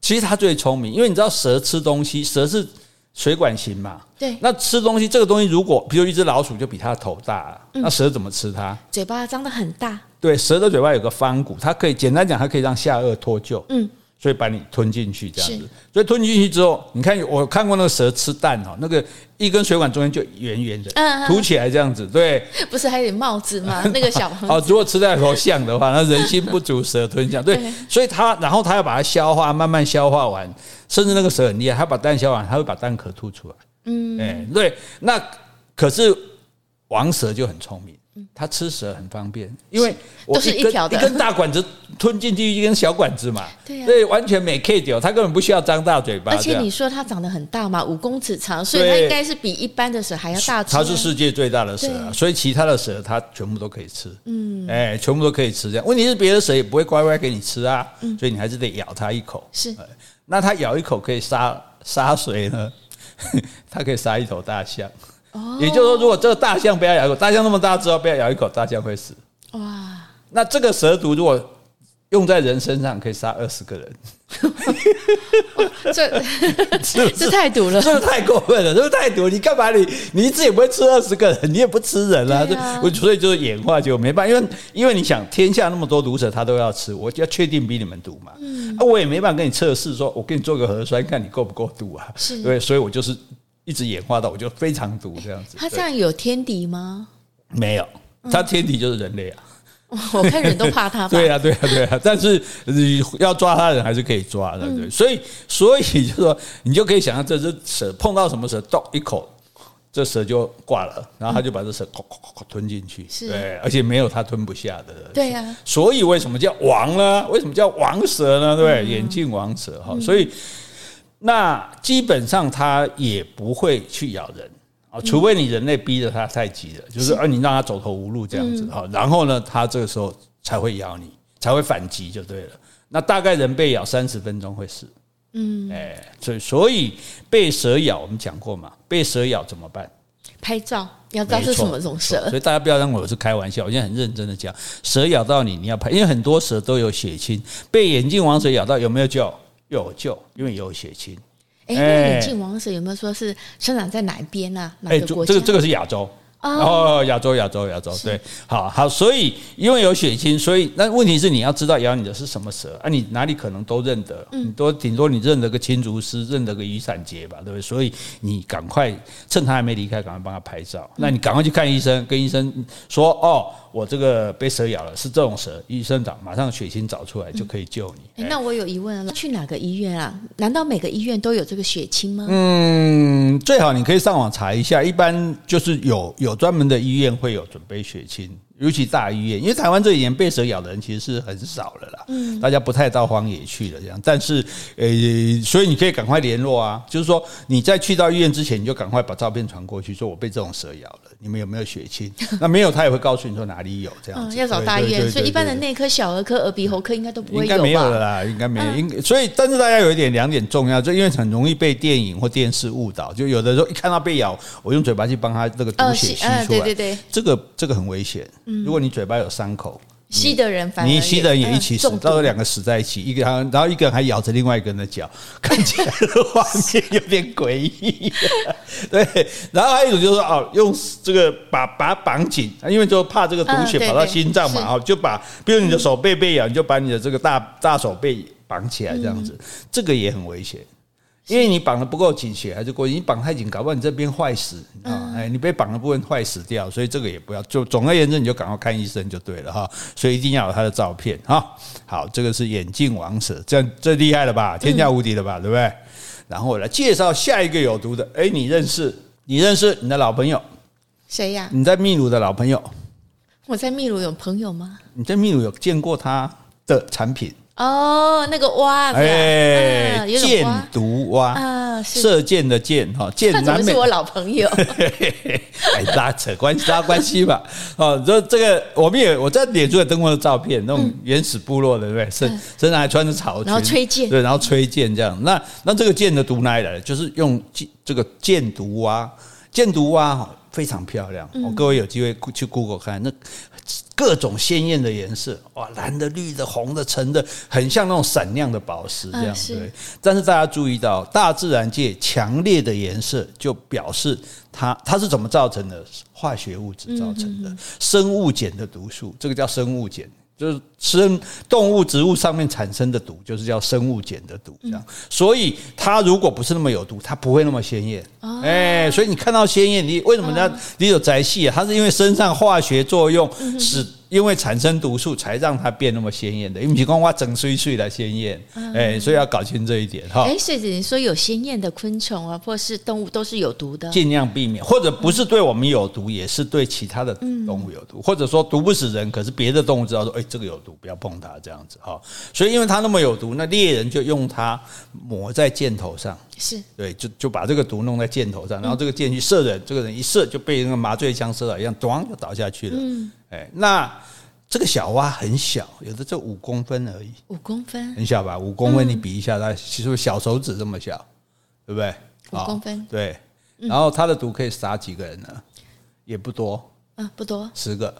Speaker 1: 其实它最聪明，因为你知道蛇吃东西，蛇是。水管型嘛，
Speaker 2: 对，
Speaker 1: 那吃东西这个东西，如果比如一只老鼠就比它的头大，嗯、那蛇怎么吃它？
Speaker 2: 嘴巴张得很大，
Speaker 1: 对，蛇的嘴巴有个方骨，它可以简单讲，它可以让下颚脱臼，嗯。所以把你吞进去这样子，所以吞进去之后，你看我看过那个蛇吃蛋哦，那个一根水管中间就圆圆的，嗯，凸起来这样子，对，
Speaker 2: 不是还有点帽子吗？那个小 *laughs*
Speaker 1: 哦，如果吃在头像的话，那人心不足蛇吞象，对，*laughs* 所以它然后它要把它消化，慢慢消化完，甚至那个蛇很厉害，它把蛋消化完，它会把蛋壳吐出来，嗯，哎，对，那可是王蛇就很聪明。它吃蛇很方便，因为我
Speaker 2: 都是一条，
Speaker 1: 一根大管子吞进去一根小管子嘛，*laughs* 对，所以完全没 K 掉，它根本不需要张大嘴巴。
Speaker 2: 而且你说它长得很大嘛，五公尺长，所以它应该是比一般的蛇还要大。
Speaker 1: 它是世界最大的蛇，所以其他的蛇它全部都可以吃。嗯，哎，全部都可以吃。这样问题是别的蛇也不会乖乖给你吃啊，所以你还是得咬它一口。
Speaker 2: 是，
Speaker 1: 那它咬一口可以杀杀谁呢？*laughs* 它可以杀一头大象。也就是说，如果这个大象不要咬一口，大象那么大，只要不要咬一口，大象会死。哇！那这个蛇毒如果用在人身上，可以杀二十个人。*laughs*
Speaker 2: 这是这太毒了，
Speaker 1: 是不是太过分了？是不是太毒？你干嘛？你你一次也不会吃二十个人，你也不吃人啊？啊所以就是演化就没办法，因为因为你想，天下那么多毒蛇，它都要吃，我就要确定比你们毒嘛。嗯，啊，我也没办法跟你测试，说我给你做个核酸，看你够不够毒啊？是，对，所以我就是。一直演化到我就非常毒这样子。
Speaker 2: 他这样有天敌吗？
Speaker 1: 没有，他天敌就是人类啊。
Speaker 2: 我看人都怕他。*laughs*
Speaker 1: 对啊，对啊，对啊。但是你要抓他的人还是可以抓的，对。所以，所以就是说，你就可以想象这只蛇碰到什么蛇，咚一口这蛇就挂了，然后他就把这蛇咵咵咵吞进去，对，而且没有他吞不下的。
Speaker 2: 对呀，
Speaker 1: 所以为什么叫王呢？为什么叫王蛇呢？对，眼镜王蛇哈，所以那基本上它也不会去咬人啊，除非你人类逼得它太急了，就是啊，你让它走投无路这样子哈，然后呢，它这个时候才会咬你，才会反击就对了。那大概人被咬三十分钟会死。嗯，哎，所以所以被蛇咬，我们讲过嘛，被蛇咬怎么办？
Speaker 2: 拍照，要知道是什么种蛇。
Speaker 1: 所以大家不要认为我是开玩笑，我现在很认真的讲，蛇咬到你，你要拍，因为很多蛇都有血清。被眼镜王蛇咬到有没有救？有救，因为有血清。
Speaker 2: 哎，眼镜王蛇有没有说是生长在哪一边啊？哪个国家？
Speaker 1: 这个这个是亚洲。哦，亚洲，亚洲，亚洲，对，好好，所以因为有血清，所以那问题是你要知道咬你的是什么蛇啊？你哪里可能都认得？嗯，多顶多你认得个青竹丝，认得个雨伞节吧，对不对？所以你赶快趁他还没离开，赶快帮他拍照。那你赶快去看医生，跟医生说哦。我这个被蛇咬了，是这种蛇，医生找马上血清找出来就可以救你。
Speaker 2: 哎，那我有疑问了，去哪个医院啊？难道每个医院都有这个血清吗？
Speaker 1: 嗯，最好你可以上网查一下，一般就是有有专门的医院会有准备血清。尤其大医院，因为台湾这几年被蛇咬的人其实是很少了啦，嗯，大家不太到荒野去了这样，但是呃，所以你可以赶快联络啊，就是说你在去到医院之前，你就赶快把照片传过去，说我被这种蛇咬了，你们有没有血清？*laughs* 那没有，他也会告诉你说哪里有这样子。
Speaker 2: 要找大医院，所以一般的内科、小儿科、耳鼻喉科应该都不会有吧？
Speaker 1: 应该没有了啦，应该没有。应所以，但是大家有一点两点重要，就因为很容易被电影或电视误导，就有的时候一看到被咬，我用嘴巴去帮他这个毒血吸出来，
Speaker 2: 对对对，
Speaker 1: 这个这个很危险。如果你嘴巴有伤口，
Speaker 2: 吸的人反而
Speaker 1: 你吸的人也一起死，到时候两个死在一起，一个然后一个人还咬着另外一个人的脚，*laughs* 看起来的画面有点诡异。*laughs* 对，然后还有一种就是说哦，用这个把把它绑紧，因为就怕这个毒血跑到心脏嘛，哦，就把比如你的手背被咬，你就把你的这个大大手背绑起来，这样子，这个也很危险。因为你绑的不够紧，血还是过，你绑太紧，搞不好你这边坏死啊！哎，你被绑的部分坏死掉，所以这个也不要。就总而言之，你就赶快看医生就对了哈。所以一定要有他的照片哈。好，这个是眼镜王蛇，这样最厉害了吧？天下无敌了吧？对不对？然后我来介绍下一个有毒的。哎，你认识？你认识你的老朋友？
Speaker 2: 谁呀？
Speaker 1: 你在秘鲁的老朋友？
Speaker 2: 我在秘鲁有朋友吗？
Speaker 1: 你在秘鲁有见过他的产品？
Speaker 2: 哦，那个蛙，
Speaker 1: 哎，箭毒蛙啊，射箭的箭哈，*laughs* 箭南美
Speaker 2: 是我老朋友，*laughs*
Speaker 1: 哎，拉扯关系拉关系吧。*laughs* 哦，这这个我们也我在脸书也登过的照片，那种原始部落的对不对？身身上还穿着草裙，
Speaker 2: 然后吹箭，
Speaker 1: 对，然后吹箭这样。那那这个箭的毒哪里来的？就是用这个箭毒蛙，箭毒蛙哈非常漂亮。我各位有机会去 Google 看那。各种鲜艳的颜色，哇，蓝的、绿的、红的、橙的，很像那种闪亮的宝石这样子。对，但是大家注意到，大自然界强烈的颜色就表示它它是怎么造成的？化学物质造成的，生物碱的毒素，这个叫生物碱。就是生动物、植物上面产生的毒，就是叫生物碱的毒，这样。所以它如果不是那么有毒，它不会那么鲜艳。哎，所以你看到鲜艳，你为什么呢？你有宅系啊？它是因为身上化学作用使。因为产生毒素，才让它变那么鲜艳的。因为你光挖整碎碎来鲜艳，哎，所以要搞清这一点哈。哎，
Speaker 2: 所以你说有鲜艳的昆虫啊，或是动物都是有毒的，
Speaker 1: 尽量避免，或者不是对我们有毒，也是对其他的动物有毒，或者说毒不死人，可是别的动物知道说，哎，这个有毒，不要碰它这样子哈。所以因为它那么有毒，那猎人就用它抹在箭头上，
Speaker 2: 是
Speaker 1: 对，就就把这个毒弄在箭头上，然后这个箭去射人，这个人一射就被那个麻醉枪射了一样，咣就倒下去了。嗯。哎，那这个小蛙很小，有的就五公分而已。
Speaker 2: 五公分，
Speaker 1: 很小吧？五公分，你比一下，它其实小手指这么小，对不对？
Speaker 2: 五公分，
Speaker 1: 对。然后它的毒可以杀几个人呢？也不多，
Speaker 2: 嗯，不多，
Speaker 1: 十个。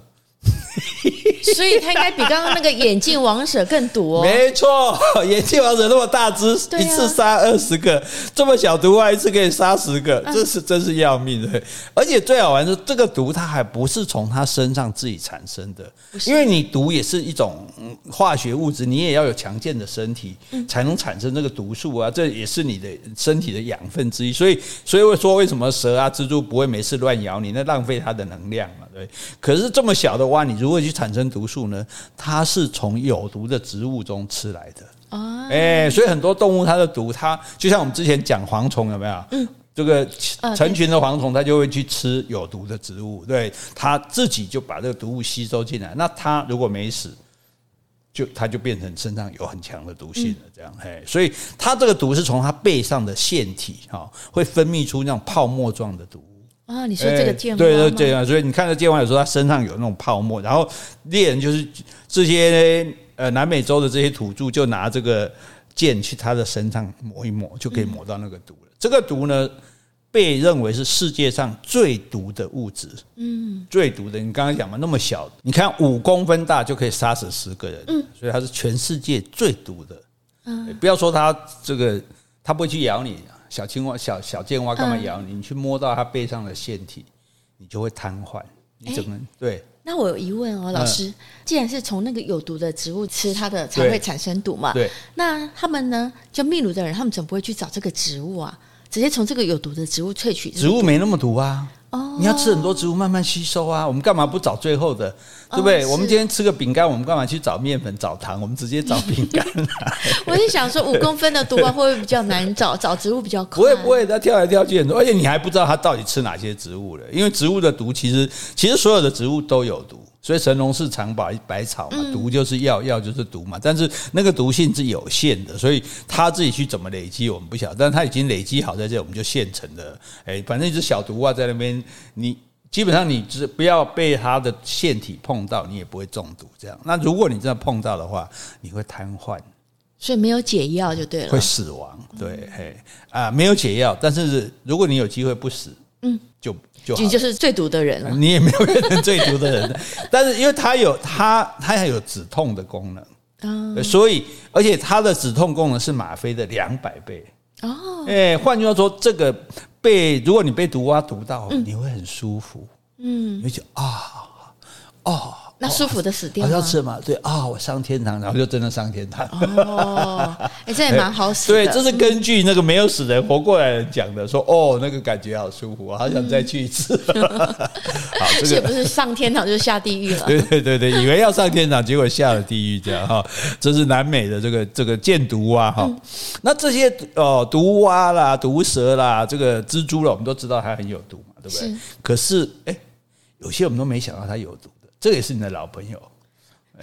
Speaker 1: *laughs*
Speaker 2: 所以它应该比刚刚那个眼镜王蛇更毒哦。
Speaker 1: 没错，眼镜王蛇那么大只，一次杀二十个，这么小毒蛙一次可以杀十个，这是真是要命的。而且最好玩的是，这个毒它还不是从它身上自己产生的，因为你毒也是一种化学物质，你也要有强健的身体才能产生这个毒素啊，这也是你的身体的养分之一。所以，所以我说为什么蛇啊、蜘蛛不会没事乱咬你，那浪费它的能量嘛，对。可是这么小的蛙，你如果去产生毒素呢？它是从有毒的植物中吃来的啊。哎，所以很多动物它的毒，它就像我们之前讲蝗虫有没有？嗯，这个成群的蝗虫，它就会去吃有毒的植物，对，它自己就把这个毒物吸收进来。那它如果没死，就它就变成身上有很强的毒性了，这样嘿。所以它这个毒是从它背上的腺体哈，会分泌出那种泡沫状的毒物
Speaker 2: 啊。你说这个箭
Speaker 1: 对对对啊，所以你看到箭蛙有时候它身上有那种泡沫，然后猎人就是这些呃南美洲的这些土著就拿这个剑去它的身上抹一抹，就可以抹到那个毒了。这个毒呢，被认为是世界上最毒的物质。嗯，最毒的，你刚刚讲嘛，那么小，你看五公分大就可以杀死十个人。嗯，所以它是全世界最毒的。嗯，不要说它这个，它不会去咬你。小青蛙、小小箭蛙干嘛咬你？你去摸到它背上的腺体，你就会瘫痪。你怎么对？
Speaker 2: 那我有疑问哦，老师，既然是从那个有毒的植物吃它的才会产生毒嘛？对。那他们呢？就秘鲁的人，他们怎么不会去找这个植物啊？直接从这个有毒的植物萃取，植
Speaker 1: 物没那么毒啊。哦，你要吃很多植物慢慢吸收啊。我们干嘛不找最后的，对不对？我们今天吃个饼干，我们干嘛去找面粉、找糖？我们直接找饼干。*laughs*
Speaker 2: 我是想说，五公分的毒啊，会不会比较难找？找植物比较快？
Speaker 1: 不会不会，它跳来跳去很多，而且你还不知道它到底吃哪些植物了。因为植物的毒，其实其实所有的植物都有毒。所以神农氏尝百百草嘛，毒就是药，药就是毒嘛。但是那个毒性是有限的，所以他自己去怎么累积，我们不晓得。但他已经累积好在这，我们就现成的。哎，反正一只小毒蛙在那边，你基本上你只不要被它的腺体碰到，你也不会中毒。这样，那如果你真的碰到的话，你会瘫痪，
Speaker 2: 所以没有解药就对了，
Speaker 1: 会死亡。对，嘿啊，没有解药，但是如果你有机会不死，嗯，就。就
Speaker 2: 你就是最毒的人了，
Speaker 1: 你也没有变成最毒的人，*laughs* 但是因为它有它它还有止痛的功能，所以而且它的止痛功能是吗啡的两百倍。哦。哎，换句话说，这个被如果你被毒蛙毒到，你会很舒服，嗯，你会觉得啊哦。
Speaker 2: 那舒服的死掉，
Speaker 1: 好像是嘛？对啊，我上天堂，然后就真的上天堂。
Speaker 2: 哦，哎，这也蛮好死的。
Speaker 1: 对，这是根据那个没有死人活过来人讲的，说哦，那个感觉好舒服，我好想再去一次。*laughs* *laughs*
Speaker 2: 好，这个不是上天堂就是下地狱了。
Speaker 1: 对对对对，以为要上天堂，结果下了地狱，这样哈。这是南美的这个这个箭毒蛙哈。那这些哦，毒蛙啦、毒蛇啦、这个蜘蛛了，我们都知道它很有毒嘛，对不对？可是哎，有些我们都没想到它有毒。这也是你的老朋友，*laughs*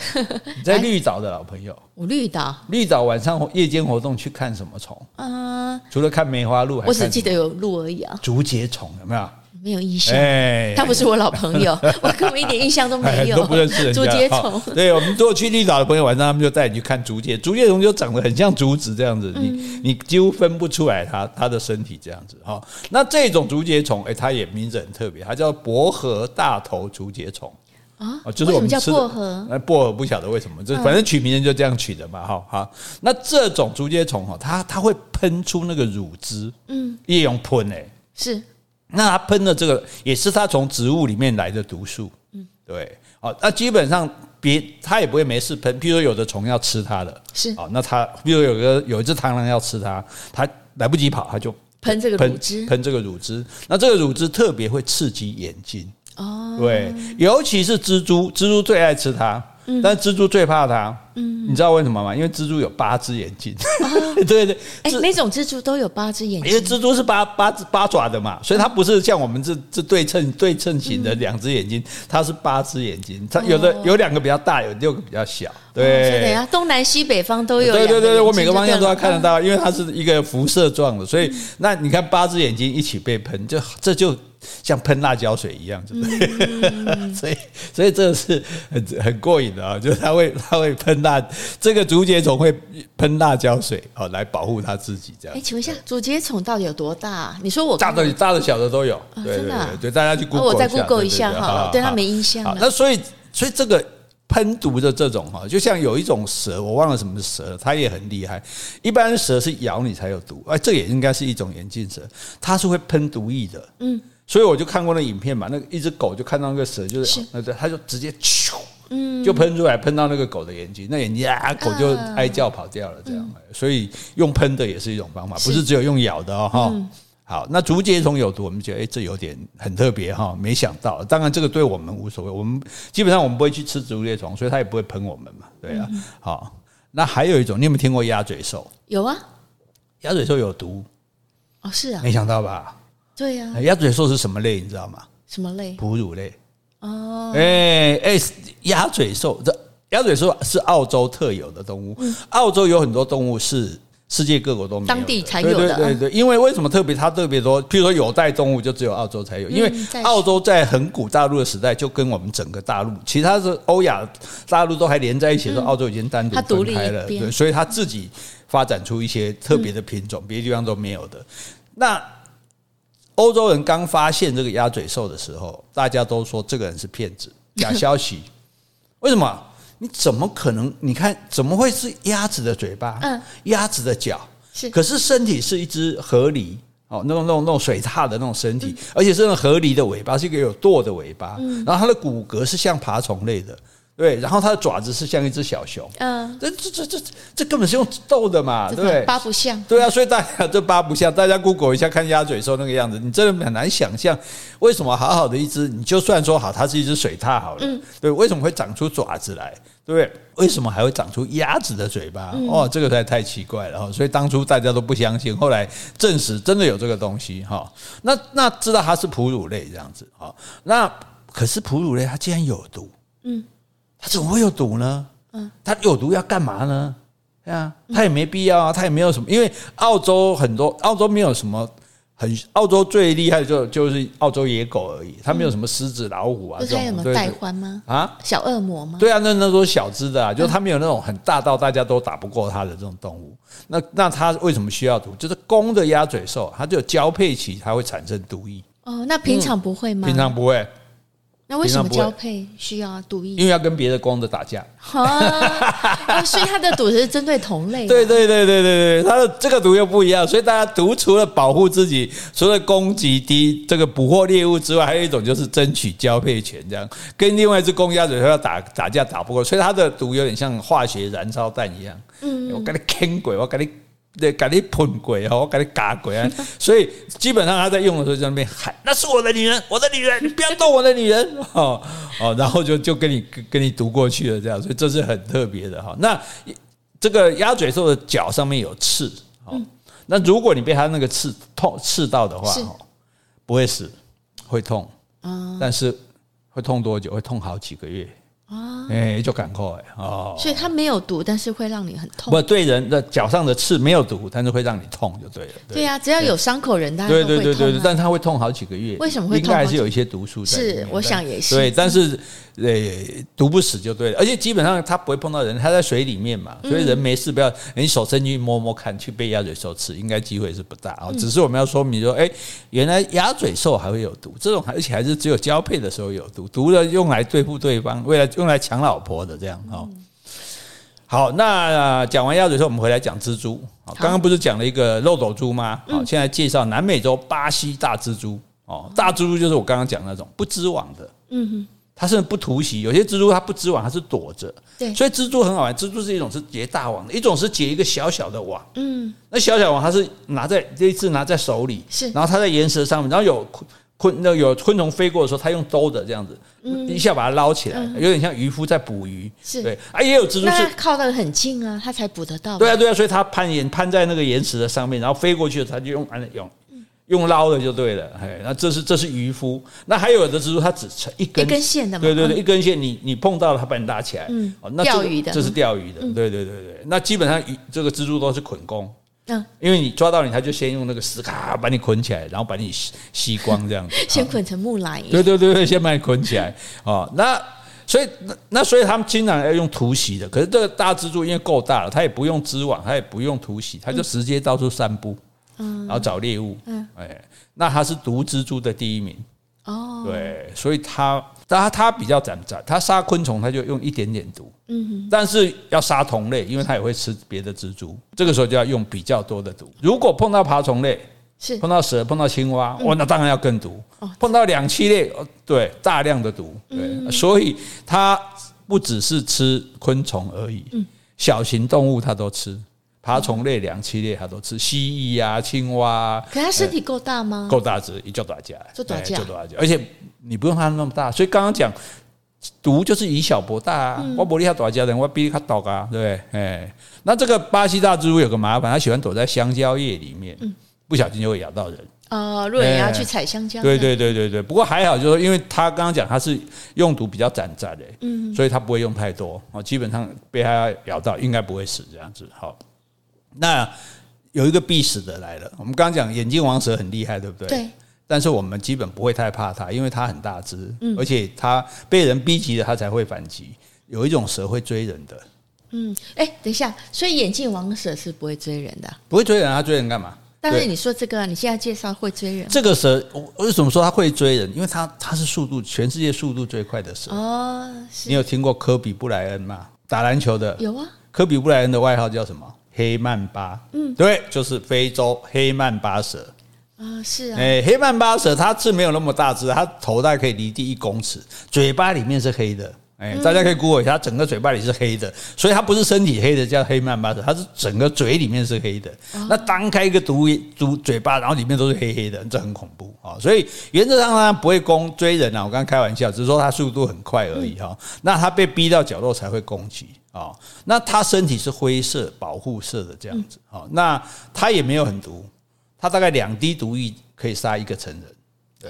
Speaker 1: 你在绿岛的老朋友。*laughs*
Speaker 2: 我绿岛，
Speaker 1: 绿岛晚上夜间活动去看什么虫？嗯，除了看梅花鹿，
Speaker 2: 我只记得有鹿而已啊。
Speaker 1: 竹节虫有没有？
Speaker 2: 没有印象。哎，他不是我老朋友，*laughs* 我根本一点印象都没有，
Speaker 1: 都不认识人家。
Speaker 2: 竹节虫，
Speaker 1: 对，我们如果去绿岛的朋友，晚上他们就带你去看竹节，竹节虫就长得很像竹子这样子，你你几乎分不出来它它的身体这样子哈。那这种竹节虫，哎，它也名字很特别，它叫薄荷大头竹节虫。
Speaker 2: 啊，就是我们吃的薄荷，
Speaker 1: 那薄荷不晓得为什么，就反正取名人就这样取的嘛，哈，好。那这种竹节虫哈，它它会喷出那个乳汁，嗯，也用喷诶，
Speaker 2: 是。
Speaker 1: 那它喷的这个也是它从植物里面来的毒素，嗯，对，好，那基本上别它也不会没事喷，譬如说有的虫要吃它的，
Speaker 2: 是，
Speaker 1: 好，那它譬如有个有一只螳螂要吃它，它来不及跑，它就
Speaker 2: 喷这个乳汁，
Speaker 1: 喷这个乳汁，那这个乳汁特别会刺激眼睛。哦，对，尤其是蜘蛛，蜘蛛最爱吃它，但蜘蛛最怕它。嗯，你知道为什么吗？因为蜘蛛有八只眼睛。*laughs* 对对，
Speaker 2: 哎，每种蜘蛛都有八只眼睛。
Speaker 1: 因为蜘蛛是八八只八爪的嘛，所以它不是像我们这这对称对称型的两只眼睛，它是八只眼睛。它有的有两个比较大，有六个比较小。对，
Speaker 2: 等一下，东南西北方都有。对
Speaker 1: 对对，我每个方向都要看得到，因为它是一个辐射状的，所以那你看八只眼睛一起被喷，就这就。像喷辣椒水一样，对不对？嗯、*laughs* 所以，所以这是很很过瘾的啊！就是它会，它会喷辣，这个竹节虫会喷辣椒水哦，来保护它自己。这样。哎，
Speaker 2: 请问一下，竹节虫到底有多大？你说我
Speaker 1: 大的、大的、小的都有。对对对，对，大家去 Google 一下。
Speaker 2: 我再 Google 一下好了，对它没印象。
Speaker 1: 那所以，所以这个喷毒的这种哈，就像有一种蛇，我忘了什么蛇，它也很厉害。一般蛇是咬你才有毒，哎，这也应该是一种眼镜蛇，它是会喷毒液的。嗯。所以我就看过那影片嘛，那个一只狗就看到那个蛇，就是那个，它就直接咻，嗯，就喷出来，喷到那个狗的眼睛，那眼睛啊，狗就哀叫跑掉了，这样。所以用喷的也是一种方法，不是只有用咬的哦。哈，好，那竹节虫有毒，我们觉得哎，这有点很特别哈，没想到。当然这个对我们无所谓，我们基本上我们不会去吃竹节虫，所以它也不会喷我们嘛，对啊。好，那还有一种，你有没有听过鸭嘴兽？
Speaker 2: 有啊，
Speaker 1: 鸭嘴兽有毒
Speaker 2: 哦，是啊，
Speaker 1: 没想到吧？
Speaker 2: 对呀、啊，
Speaker 1: 鸭嘴兽是什么类？你知道吗？
Speaker 2: 什么类？
Speaker 1: 哺乳类。
Speaker 2: 哦，
Speaker 1: 哎哎，鸭嘴兽这鸭嘴兽是澳洲特有的动物。嗯、澳洲有很多动物是。世界各国都没有，
Speaker 2: 当地才有的。
Speaker 1: 对对对对，因为为什么特别？它特别多，譬如说有袋动物就只有澳洲才有，因为澳洲在很古大陆的时代就跟我们整个大陆，其他的欧亚大陆都还连在一起的时候，澳洲已经单独分开了，对，所以它自己发展出一些特别的品种，别的地方都没有的。那欧洲人刚发现这个鸭嘴兽的时候，大家都说这个人是骗子，*laughs* 假消息。为什么？你怎么可能？你看怎么会是鸭子的嘴巴？嗯，鸭子的脚是，可是身体是一只河狸哦，那种那种那种水獭的那种身体，而且是那种河狸的尾巴是一个有舵的尾巴，然后它的骨骼是像爬虫类的。对，然后它的爪子是像一只小熊，嗯，这这这这这根本是用逗的嘛，对不对？八
Speaker 2: 不像，
Speaker 1: 对啊，所以大家这八不像，大家 Google 一下看鸭嘴兽那个样子，你真的很难想象为什么好好的一只，你就算说好它是一只水獭好了，嗯，对，为什么会长出爪子来？对不对？为什么还会长出鸭子的嘴巴？哦，这个太太奇怪了哈，所以当初大家都不相信，后来证实真的有这个东西哈。那那知道它是哺乳类这样子哈？那可是哺乳类它竟然有毒，嗯。它怎么会有毒呢？嗯，它有毒要干嘛呢？对啊，它也没必要啊，它也没有什么，因为澳洲很多，澳洲没有什么很，澳洲最厉害的就就是澳洲野狗而已，它没有什么狮子、老虎啊这种。
Speaker 2: 有什么带欢吗？啊，小恶魔吗？
Speaker 1: 对啊，那那都是小只的啊，就是它没有那种很大到大家都打不过它的这种动物。那那它为什么需要毒？就是公的鸭嘴兽，它就有交配期，它会产生毒液。
Speaker 2: 哦，那平常不会吗？
Speaker 1: 平常不会。
Speaker 2: 那为什么交配需要毒液？
Speaker 1: 因为要跟别的公的打架。
Speaker 2: 啊，所以它的毒是针对同类。*laughs*
Speaker 1: 对对对对对对，它的这个毒又不一样。所以大家毒除了保护自己，除了攻击低这个捕获猎物之外，还有一种就是争取交配权，这样跟另外一只公鸭嘴兽要打打架打不过，所以它的毒有点像化学燃烧弹一样。嗯，我跟你坑鬼，我跟你。对，给你喷鬼哦，我给你嘎鬼啊！所以基本上他在用的时候在那边喊：“那是我的女人，我的女人，你不要动我的女人！”哦哦，然后就就跟你跟你读过去了，这样，所以这是很特别的哈。那这个鸭嘴兽的脚上面有刺，哦，那如果你被它那个刺痛刺到的话，不会死，会痛，但是会痛多久？会痛好几个月。啊，哎，就赶快哦，
Speaker 2: 所以它没有毒，但是会让你很痛。
Speaker 1: 不，对人的脚上的刺没有毒，但是会让你痛就对了。
Speaker 2: 对呀，只要有伤口人，它对对对对，
Speaker 1: 但是它会痛好几个月。
Speaker 2: 为什么会痛？
Speaker 1: 应该还是有一些毒素在。
Speaker 2: 是，我想也是。
Speaker 1: 对，但是呃，毒不死就对了。而且基本上它不会碰到人，它在水里面嘛，所以人没事不要你手伸进去摸摸看，去被鸭嘴兽吃，应该机会是不大啊。只是我们要说明说，哎，原来鸭嘴兽还会有毒，这种而且还是只有交配的时候有毒，毒了用来对付对方，为了用来抢老婆的这样哦，好，那讲完鸭嘴兽，我们回来讲蜘蛛。刚刚不是讲了一个漏斗蛛吗？好，现在介绍南美洲巴西大蜘蛛。哦，大蜘蛛就是我刚刚讲那种不织网的。嗯哼，它是不突袭，有些蜘蛛它不织网，它是躲着。对，所以蜘蛛很好玩。蜘蛛是一种是结大网的，一种是结一个小小的网。嗯，那小小网它是拿在这一次拿在手里，是，然后它在岩石上面，然后有。昆那有昆虫飞过的时候，它用兜的这样子，一下把它捞起来，有点像渔夫在捕鱼。是对啊，也有蜘蛛是
Speaker 2: 靠得很近啊，它才捕得到。
Speaker 1: 对啊，对啊，所以它攀岩攀在那个岩石的上面，然后飞过去，它就用用用捞的就对了。哎，那这是这是渔夫。那还有的蜘蛛，它只成一根
Speaker 2: 一根线的嘛。
Speaker 1: 对对对，一根线，你你碰到了，它把你拉起来。嗯，
Speaker 2: 那钓鱼的，
Speaker 1: 这是钓鱼的。对对对对，那基本上鱼这个蜘蛛都是捆工。嗯，因为你抓到你，他就先用那个丝卡把你捆起来，然后把你吸吸光这样子。*laughs*
Speaker 2: 先捆成木乃伊。
Speaker 1: 对对对对，先把你捆起来哦。那所以那那所以他们经常要用突袭的。可是这个大蜘蛛因为够大了，它也不用织网，它也不用突袭，它就直接到处散步，嗯，然后找猎物。嗯，哎，那它是毒蜘蛛的第一名。哦，对，所以它。但它它比较斩斩，它杀昆虫它就用一点点毒，嗯哼，但是要杀同类，因为它也会吃别的蜘蛛，这个时候就要用比较多的毒。如果碰到爬虫类，是碰到蛇、碰到青蛙，哇，那当然要更毒。碰到两栖类，对，大量的毒，对，所以它不只是吃昆虫而已，小型动物它都吃。爬虫类、两栖类，它都吃蜥蜴啊、青蛙啊。
Speaker 2: 可它身体够大吗？
Speaker 1: 够大只，一叫打架，
Speaker 2: 就打架，
Speaker 1: 就打架。而且你不用它那么大，所以刚刚讲毒就是以小博大啊。我不厉害打家人，我比你还大啊，对不对？哎，那这个巴西大蜘蛛有个麻烦，它喜欢躲在香蕉叶里面，不小心就会咬到人。
Speaker 2: 哦，如果你要去采香蕉，
Speaker 1: 对对对对对。不过还好，就是因为他刚刚讲他是用毒比较短暂的，嗯，所以他不会用太多哦，基本上被他咬到应该不会死这样子。好，那有一个必死的来了，我们刚刚讲眼镜王蛇很厉害，对不对？
Speaker 2: 对。
Speaker 1: 但是我们基本不会太怕它，因为它很大只，而且它被人逼急了，它才会反击。有一种蛇会追人的，
Speaker 2: 嗯，哎，等一下，所以眼镜王蛇是不会追人的，
Speaker 1: 不会追人，它追人干嘛？
Speaker 2: 但是你说这个，你现在介绍会追人，
Speaker 1: 这个蛇我为什么说它会追人？因为它它是速度全世界速度最快的蛇
Speaker 2: 哦。
Speaker 1: 你有听过科比布莱恩吗？打篮球的
Speaker 2: 有啊。
Speaker 1: 科比布莱恩的外号叫什么？黑曼巴。嗯，对，就是非洲黑曼巴蛇。
Speaker 2: 啊，是啊，
Speaker 1: 哎，黑曼巴蛇它是没有那么大只，它头大概可以离地一公尺，嘴巴里面是黑的，哎，大家可以 Google 一下，它整个嘴巴里是黑的，所以它不是身体黑的叫黑曼巴蛇，它是整个嘴里面是黑的。那张开一个毒毒嘴巴，然后里面都是黑黑的，这很恐怖啊。所以原则上它不会攻追人啊，我刚刚开玩笑，只是说它速度很快而已哈。那它被逼到角落才会攻击啊。那它身体是灰色保护色的这样子啊，那它也没有很毒。它大概两滴毒液可以杀一个成人。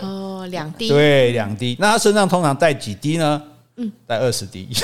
Speaker 2: 哦，两滴。
Speaker 1: 对，两滴。那他身上通常带几滴呢？嗯，带二十滴。*laughs*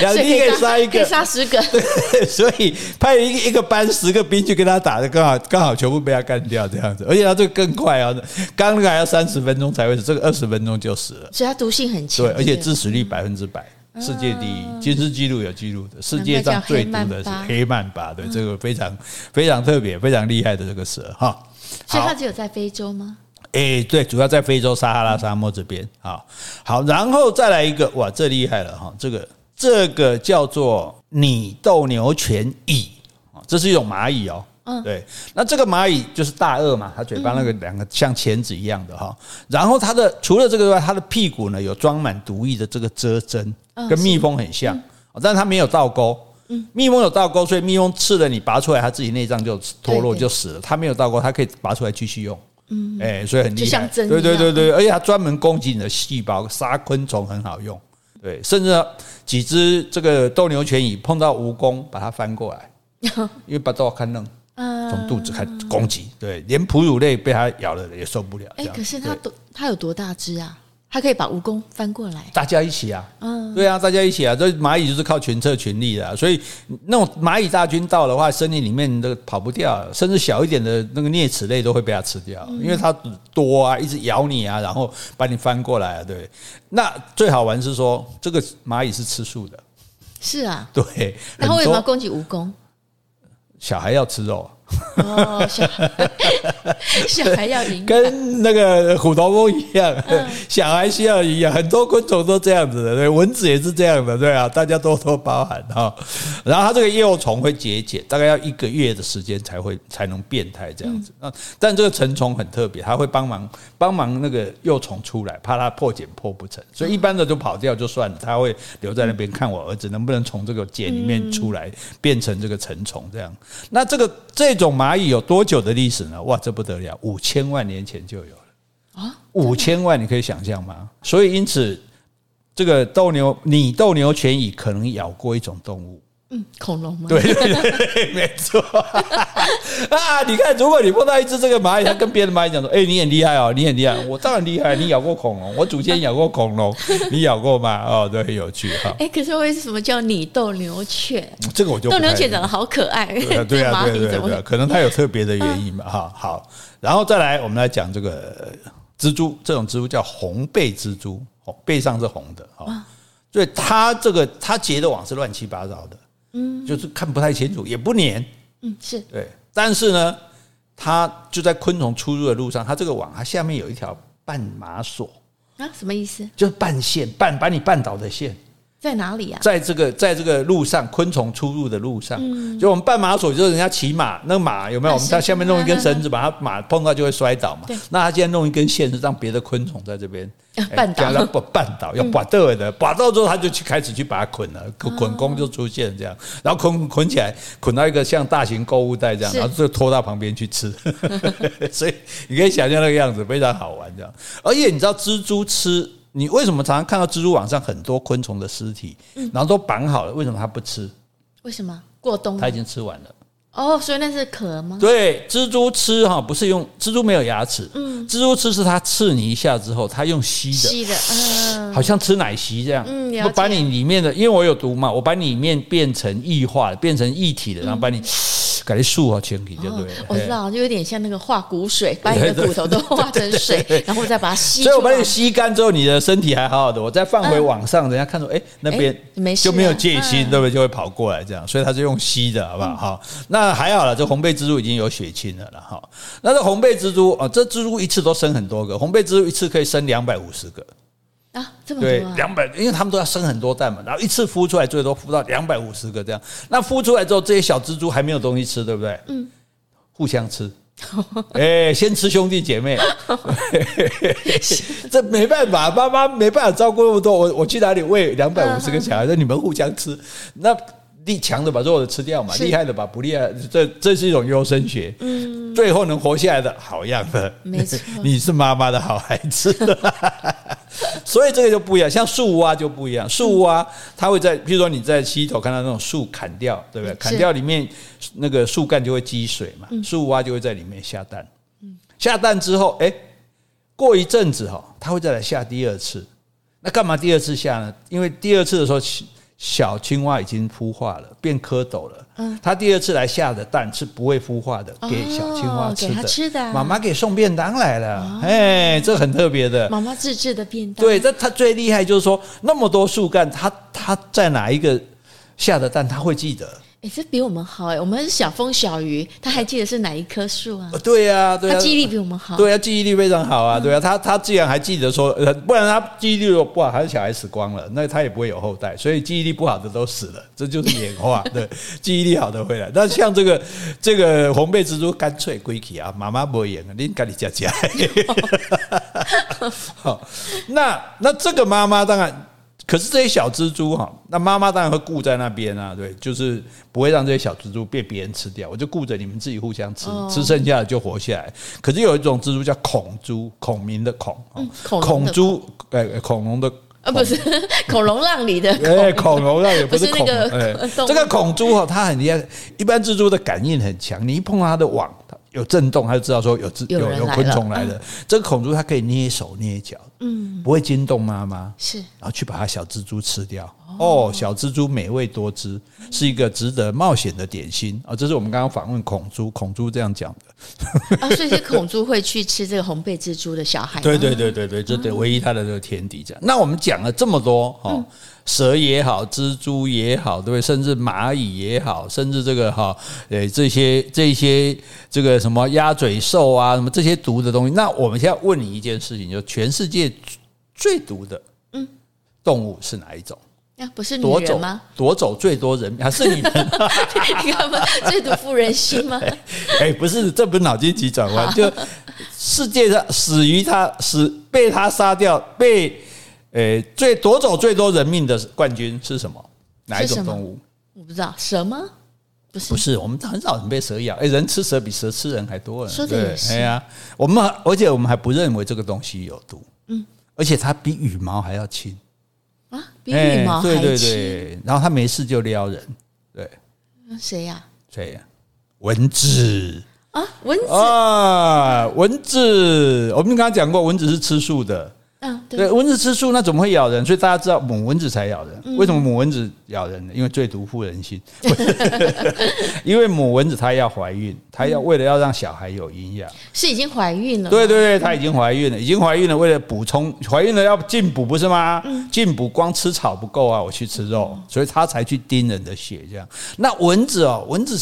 Speaker 1: 两滴可以杀一个，
Speaker 2: 可以杀十个。
Speaker 1: 对，所以派一个一个班十个兵去跟他打的，刚好刚好全部被他干掉这样子。而且他这个更快啊，刚那个还要三十分钟才会死，这个二十分钟就死了。
Speaker 2: 所以它毒性很强。
Speaker 1: 对，而且致死率百分之百。世界第一，吉尼斯纪录有记录的，世界上最毒的是黑曼巴，对，这个非常非常特别、非常厉害的这个蛇哈。
Speaker 2: 所以它只有在非洲吗？
Speaker 1: 哎，对，主要在非洲撒哈拉沙漠这边啊。好，然后再来一个，哇，这厉害了哈！这个这个叫做拟斗牛犬蚁啊，这是一种蚂蚁哦。嗯，对，那这个蚂蚁就是大鳄嘛，它嘴巴那个两个像钳子一样的哈，然后它的除了这个之外，它的屁股呢有装满毒液的这个遮针，跟蜜蜂很像，但是它没有倒钩。嗯，蜜蜂有倒钩，所以蜜蜂刺了你拔出来，它自己内脏就脱落就死了。它没有倒钩，它可以拔出来继续用。嗯，哎，所以很厉害。对对对对，而且它专门攻击你的细胞，杀昆虫很好用。对，甚至几只这个斗牛犬蚁碰到蜈蚣，把它翻过来，*laughs* 因为把刀看弄。从肚子开始攻击，对，连哺乳类被它咬了也受不了。
Speaker 2: 哎，可是它多，它有多大只啊？它可以把蜈蚣翻过来？
Speaker 1: 大家一起啊，嗯，对啊，大家一起啊。这蚂蚁就是靠群策群力的，所以那种蚂蚁大军到的话，森林里面都跑不掉，甚至小一点的那个啮齿类都会被它吃掉，因为它多啊，一直咬你啊，然后把你翻过来啊。对，那最好玩是说这个蚂蚁是吃素的，
Speaker 2: 是啊，
Speaker 1: 对。
Speaker 2: 然后为什么要攻击蜈蚣？
Speaker 1: 小孩要吃肉。
Speaker 2: 哦，小孩，小孩要营养，
Speaker 1: 跟那个虎头蜂一样，小孩需要营养。很多昆虫都这样子的，对，蚊子也是这样的，对啊，大家多多包涵哈。然后它这个幼虫会结茧，大概要一个月的时间才会才能变态这样子。那但这个成虫很特别，它会帮忙帮忙那个幼虫出来，怕它破茧破不成，所以一般的就跑掉就算了，它会留在那边看我儿子能不能从这个茧里面出来，变成这个成虫这样。那这个这。这种蚂蚁有多久的历史呢？哇，这不得了，五千万年前就有了啊！五千万，你可以想象吗？所以因此，这个斗牛你斗牛犬蚁可能咬过一种动物。
Speaker 2: 嗯，恐龙吗？
Speaker 1: 对对对，*laughs* 没错 *laughs* 啊！你看，如果你碰到一只这个蚂蚁，它跟别的蚂蚁讲说：“哎，你很厉害哦，你很厉害，我当然厉害，你咬过恐龙，我祖先咬过恐龙，*laughs* 你咬过吗？”哦，对，很有趣哈。
Speaker 2: 哎，可是为什么叫你斗牛犬？
Speaker 1: 这个我就
Speaker 2: 斗牛犬长得好可爱，
Speaker 1: 对啊，对啊，对对，可能它有特别的原因嘛哈。好，然后再来，我们来讲这个蜘蛛，这种蜘蛛叫红背蜘蛛，背上是红的哈，所以它这个它结的网是乱七八糟的。嗯，就是看不太清楚，也不粘。
Speaker 2: 嗯，是
Speaker 1: 对，但是呢，它就在昆虫出入的路上，它这个网它下面有一条绊马索
Speaker 2: 啊，什么意思？
Speaker 1: 就是绊线，绊把你绊倒的线。
Speaker 2: 在哪里啊？
Speaker 1: 在这个在这个路上，昆虫出入的路上，就我们绊马索，就是人家骑马，那个马有没有？我们在下面弄一根绳子，把它马碰到就会摔倒嘛。那他现在弄一根线，是让别的昆虫在这边
Speaker 2: 绊倒，
Speaker 1: 不绊倒，要绑到的，绑到之后他就去开始去把它捆了，捆工就出现这样，然后捆捆起来，捆到一个像大型购物袋这样，然后就拖到旁边去吃。*laughs* 所以你可以想象那个样子，非常好玩这样。而且你知道蜘蛛吃。你为什么常常看到蜘蛛网上很多昆虫的尸体，然后都绑好了？为什么它不吃？
Speaker 2: 为什么过冬？
Speaker 1: 它已经吃完了。
Speaker 2: 哦，所以那是壳吗？
Speaker 1: 对，蜘蛛吃哈，不是用蜘蛛没有牙齿，
Speaker 2: 嗯，
Speaker 1: 蜘蛛吃是它刺你一下之后，它用吸的，
Speaker 2: 吸的，嗯，
Speaker 1: 好像吃奶昔这样，
Speaker 2: 嗯，了解。
Speaker 1: 我把你里面的，因为我有毒嘛，我把里面变成液化，变成液体的，然后把你。嗯改树啊，前提对不对？
Speaker 2: 我知道，就有点像那个化骨水，把你的骨头都化成水，然后再把它吸。
Speaker 1: 所以我把你吸干之后，你的身体还好好的，我再放回网上，人家看到哎，那边就没有戒心，对不对？就会跑过来这样，所以它是用吸的，好不好？好，那还好了，这红背蜘蛛已经有血清了了哈。那这红背蜘蛛啊，这蜘蛛一次都生很多个，红背蜘蛛一次可以生两百五十个。
Speaker 2: 啊，这么多、啊、对，两百，
Speaker 1: 因为他们都要生很多蛋嘛，然后一次孵出来最多孵到两百五十个这样。那孵出来之后，这些小蜘蛛还没有东西吃，对不对？嗯，互相吃。哎、欸，先吃兄弟姐妹，*laughs* 这没办法，妈妈没办法照顾那么多，我我去哪里喂两百五十个小孩？那你们互相吃，那。力强的把弱的吃掉嘛，厉害的把不厉害，这这是一种优生学。嗯，最后能活下来的好样的，
Speaker 2: 没错，*laughs*
Speaker 1: 你是妈妈的好孩子。*laughs* 所以这个就不一样，像树蛙就不一样。树蛙它会在，譬如说你在溪头看到那种树砍掉，对不对？砍掉里面那个树干就会积水嘛，树蛙就会在里面下蛋。下蛋之后，哎，过一阵子哈，它会再来下第二次。那干嘛第二次下呢？因为第二次的时候。小青蛙已经孵化了，变蝌蚪了。嗯，它第二次来下的蛋是不会孵化的，给小青蛙吃的。
Speaker 2: 吃的，
Speaker 1: 妈妈给送便当来了。哎，这很特别的。
Speaker 2: 妈妈自制的便当。
Speaker 1: 对，这它最厉害就是说，那么多树干，它它在哪一个下的蛋，它会记得。
Speaker 2: 哎，这比我们好哎！我们是小风小雨，他还记得是哪一棵树啊？
Speaker 1: 对呀，对啊，
Speaker 2: 他记忆力比我们好。
Speaker 1: 对啊，记忆力非常好啊！对啊，他他既然还记得说，不然他记忆力如果不好，还是小孩死光了，那他也不会有后代。所以记忆力不好的都死了，这就是演化。*laughs* 对，记忆力好的回来。那像这个这个红背蜘蛛，干脆归去啊，妈妈不会演啊，你赶紧加加。*laughs* *laughs* 好，那那这个妈妈当然。可是这些小蜘蛛哈，那妈妈当然会顾在那边啊，对，就是不会让这些小蜘蛛被别人吃掉，我就顾着你们自己互相吃，吃剩下的就活下来。可是有一种蜘蛛叫孔蛛，孔明的孔，孔蛛，哎，恐龙的啊，不是 *laughs*
Speaker 2: 恐龙浪里的，
Speaker 1: 哎，恐龙浪也不是恐，哎，这个孔蛛哈，它很厉害，一般蜘蛛的感应很强，你一碰它的网。有震动，他就知道说有蜘有有昆虫来了。这个孔蛛它可以捏手捏脚，嗯，不会惊动妈妈，是，然后去把它小蜘蛛吃掉。哦，小蜘蛛美味多汁，是一个值得冒险的点心啊！这是我们刚刚访问孔珠，孔珠这样讲的。*laughs*
Speaker 2: 啊，所以是孔珠会去吃这个红背蜘蛛的小孩。
Speaker 1: 对对对对对，这对唯一它的这个天敌这样。那我们讲了这么多哈。蛇也好，蜘蛛也好，对不对？甚至蚂蚁也好，甚至这个哈，诶，这些这些这个什么鸭嘴兽啊，什么这些毒的东西。那我们现在问你一件事情，就全世界最毒的嗯动物是哪一种？
Speaker 2: 呀，不是女人吗？
Speaker 1: 夺走最多人命还是女人？*laughs*
Speaker 2: 你看嘛，最毒妇人心吗？*laughs*
Speaker 1: 哎，不是，这不是脑筋急转弯，就世界上死于他死被他杀掉被。诶，最夺走最多人命的冠军是什么？哪一种动物？
Speaker 2: 我不知道，蛇吗？不是，
Speaker 1: 不是，我们很少人被蛇咬。诶，人吃蛇比蛇吃人还多呢。
Speaker 2: 说的也是。
Speaker 1: 哎呀，我们而且我们还不认为这个东西有毒。嗯，而且它比羽毛还要轻
Speaker 2: 啊，比羽毛还轻。对对对，
Speaker 1: 然后它没事就撩人。对，
Speaker 2: 谁呀？
Speaker 1: 谁呀？蚊子
Speaker 2: 啊，蚊子
Speaker 1: 啊，蚊子。我们刚刚讲过，蚊子是吃素的。
Speaker 2: 嗯，
Speaker 1: 对，蚊子吃素，那怎么会咬人？所以大家知道母蚊子才咬人。为什么母蚊子咬人呢？因为最毒妇人心。*laughs* 因为母蚊子它要怀孕，它要为了要让小孩有营养，
Speaker 2: 是已经怀孕了。
Speaker 1: 对对对，它已经怀孕了，已经怀孕了，为了补充怀孕了要进补不是吗？进补光吃草不够啊，我去吃肉，所以它才去叮人的血这样。那蚊子哦，蚊子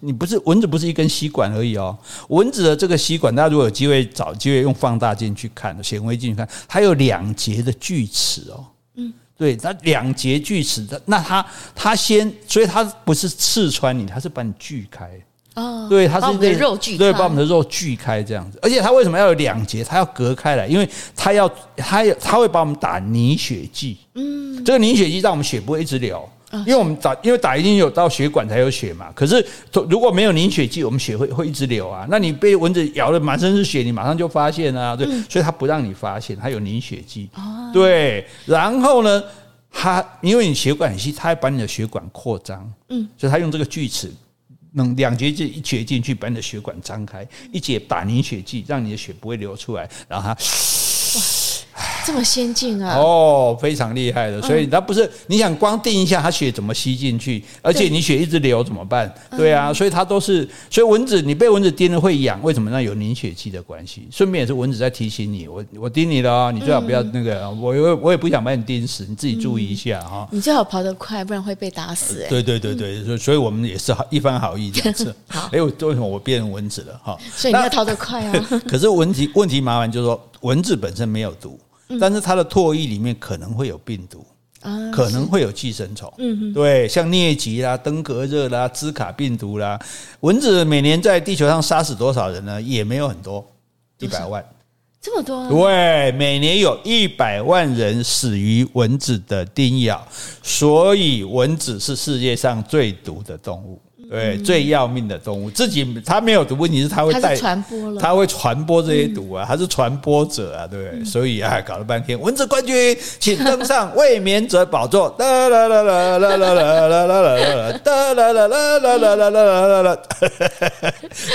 Speaker 1: 你不是蚊子不是一根吸管而已哦，蚊子的这个吸管，大家如果有机会找机会用放大镜去看，显微镜去看，还有。有两节的锯齿哦，嗯，对，它两节锯齿的，那它它先，所以它不是刺穿你，它是把你锯开。
Speaker 2: 哦，
Speaker 1: 对，它是把
Speaker 2: 我们的肉锯开，
Speaker 1: 对，把我们的肉锯开这样子，而且它为什么要有两节？它要隔开来，因为它要它要它会把我们打凝血剂，嗯，这个凝血剂让我们血不会一直流。因为我们打，因为打一定有到血管才有血嘛。可是如果没有凝血剂，我们血会会一直流啊。那你被蚊子咬了满身是血，你马上就发现啊。对，所以它不让你发现，它有凝血剂。对，然后呢，它因为你血管很细，它会把你的血管扩张。嗯，所以它用这个锯齿能两节剂一节进去，把你的血管张开，一节打凝血剂，让你的血不会流出来，然后它。
Speaker 2: 这么先进啊！
Speaker 1: 哦，非常厉害的，所以它不是你想光定一下，它血怎么吸进去？而且你血一直流怎么办？对啊，所以它都是，所以蚊子你被蚊子叮了会痒，为什么？那有凝血剂的关系。顺便也是蚊子在提醒你，我我叮你了哦，你最好不要那个，我我我也不想把你叮死，你自己注意一下哈。
Speaker 2: 你最好跑得快，不然会被打死。
Speaker 1: 对对对对，所以所以我们也是好一番好意这样子。*laughs*
Speaker 2: 好，
Speaker 1: 哎，为什么我变成蚊子了哈？
Speaker 2: 所以你要逃得快啊。*laughs*
Speaker 1: 可是问题问题麻烦就是说，蚊子本身没有毒。但是它的唾液里面可能会有病毒，啊，可能会有寄生虫，嗯哼，对，像疟疾啦、登革热啦、兹卡病毒啦，蚊子每年在地球上杀死多少人呢？也没有很多，一百万，
Speaker 2: 这么多？
Speaker 1: 对，每年有一百万人死于蚊子的叮咬，所以蚊子是世界上最毒的动物。对，最要命的动物，自己它没有毒，问题是它会带传播了，它会传播这些毒啊，它是传播者啊，对不对？所以啊，搞了半天，蚊子冠军，请登上卫冕者宝座。哒 *laughs* 啦啦啦啦啦啦啦啦啦啦，哒啦啦啦啦啦啦啦啦啦，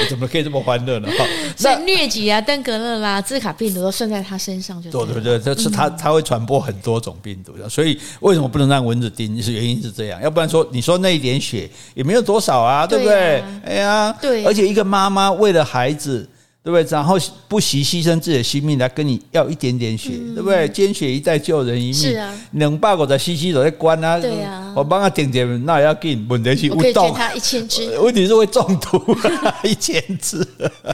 Speaker 1: 怎么可以这么欢乐呢？哈，
Speaker 2: 所以疟疾啊、登革热啦、兹卡病毒都算在它身上就对
Speaker 1: 对对，这是它它会传播很多种病毒的，所以为什么不能让蚊子叮？是原因是这样，要不然说你说那一点血也没有多少。啊，对不对？哎呀，对，而且一个妈妈为了孩子，对不对？然后不惜牺牲自己的性命来跟你要一点点血，对不对？捐血一代救人一命，是啊。两百个在西西都在关啊，对啊。我帮他点点，那也要给你问题是，
Speaker 2: 我可以捐他一千只，*laughs*
Speaker 1: 问题是会中毒，*laughs* 一千只。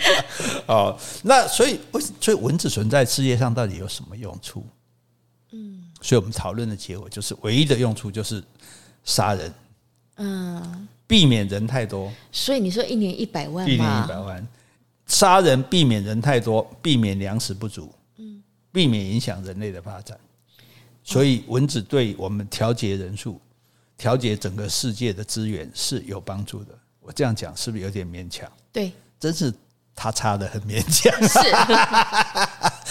Speaker 1: *laughs* 哦，那所以为所以蚊子存在世界上到底有什么用处？嗯，所以我们讨论的结果就是，唯一的用处就是杀人。嗯。避免人太多，
Speaker 2: 所以你说一年一百万，
Speaker 1: 一年一百万，杀人避免人太多，避免粮食不足，嗯，避免影响人类的发展，所以蚊子对我们调节人数、调节整个世界的资源是有帮助的。我这样讲是不是有点勉强？
Speaker 2: 对，
Speaker 1: 真是。他差的很勉强，是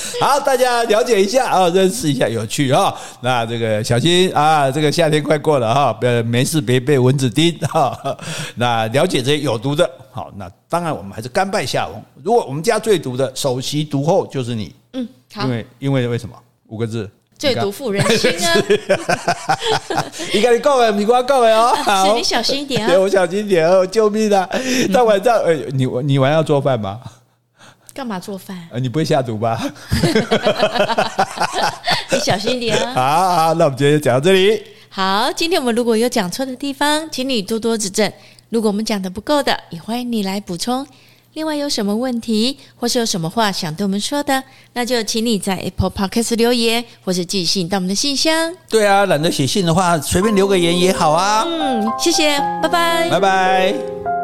Speaker 1: *laughs* 好，大家了解一下啊，认识一下，有趣啊。那这个小心啊，这个夏天快过了哈，呃，没事别被蚊子叮哈。*laughs* 那了解这些有毒的，好，那当然我们还是甘拜下风。如果我们家最毒的，首席毒后就是你，嗯，好，因为因为为什么？五个字，
Speaker 2: 最毒妇人心啊。*laughs*
Speaker 1: 你赶紧告诉你给我告诉哦，
Speaker 2: 是你小心一点啊！
Speaker 1: 对，我小心一点哦，救命啊！大晚上，哎，你你晚上要做饭吗？
Speaker 2: 干嘛做饭？
Speaker 1: 呃，你不会下毒吧？*laughs*
Speaker 2: 你小心一点啊！*laughs*
Speaker 1: 好好，那我们今天就讲到这里。
Speaker 2: 好，今天我们如果有讲错的地方，请你多多指正。如果我们讲的不够的，也欢迎你来补充。另外有什么问题，或是有什么话想对我们说的，那就请你在 Apple Podcast 留言，或是寄信到我们的信箱。
Speaker 1: 对啊，懒得写信的话，随便留个言也好啊。
Speaker 2: 嗯，谢谢，拜拜，
Speaker 1: 拜拜。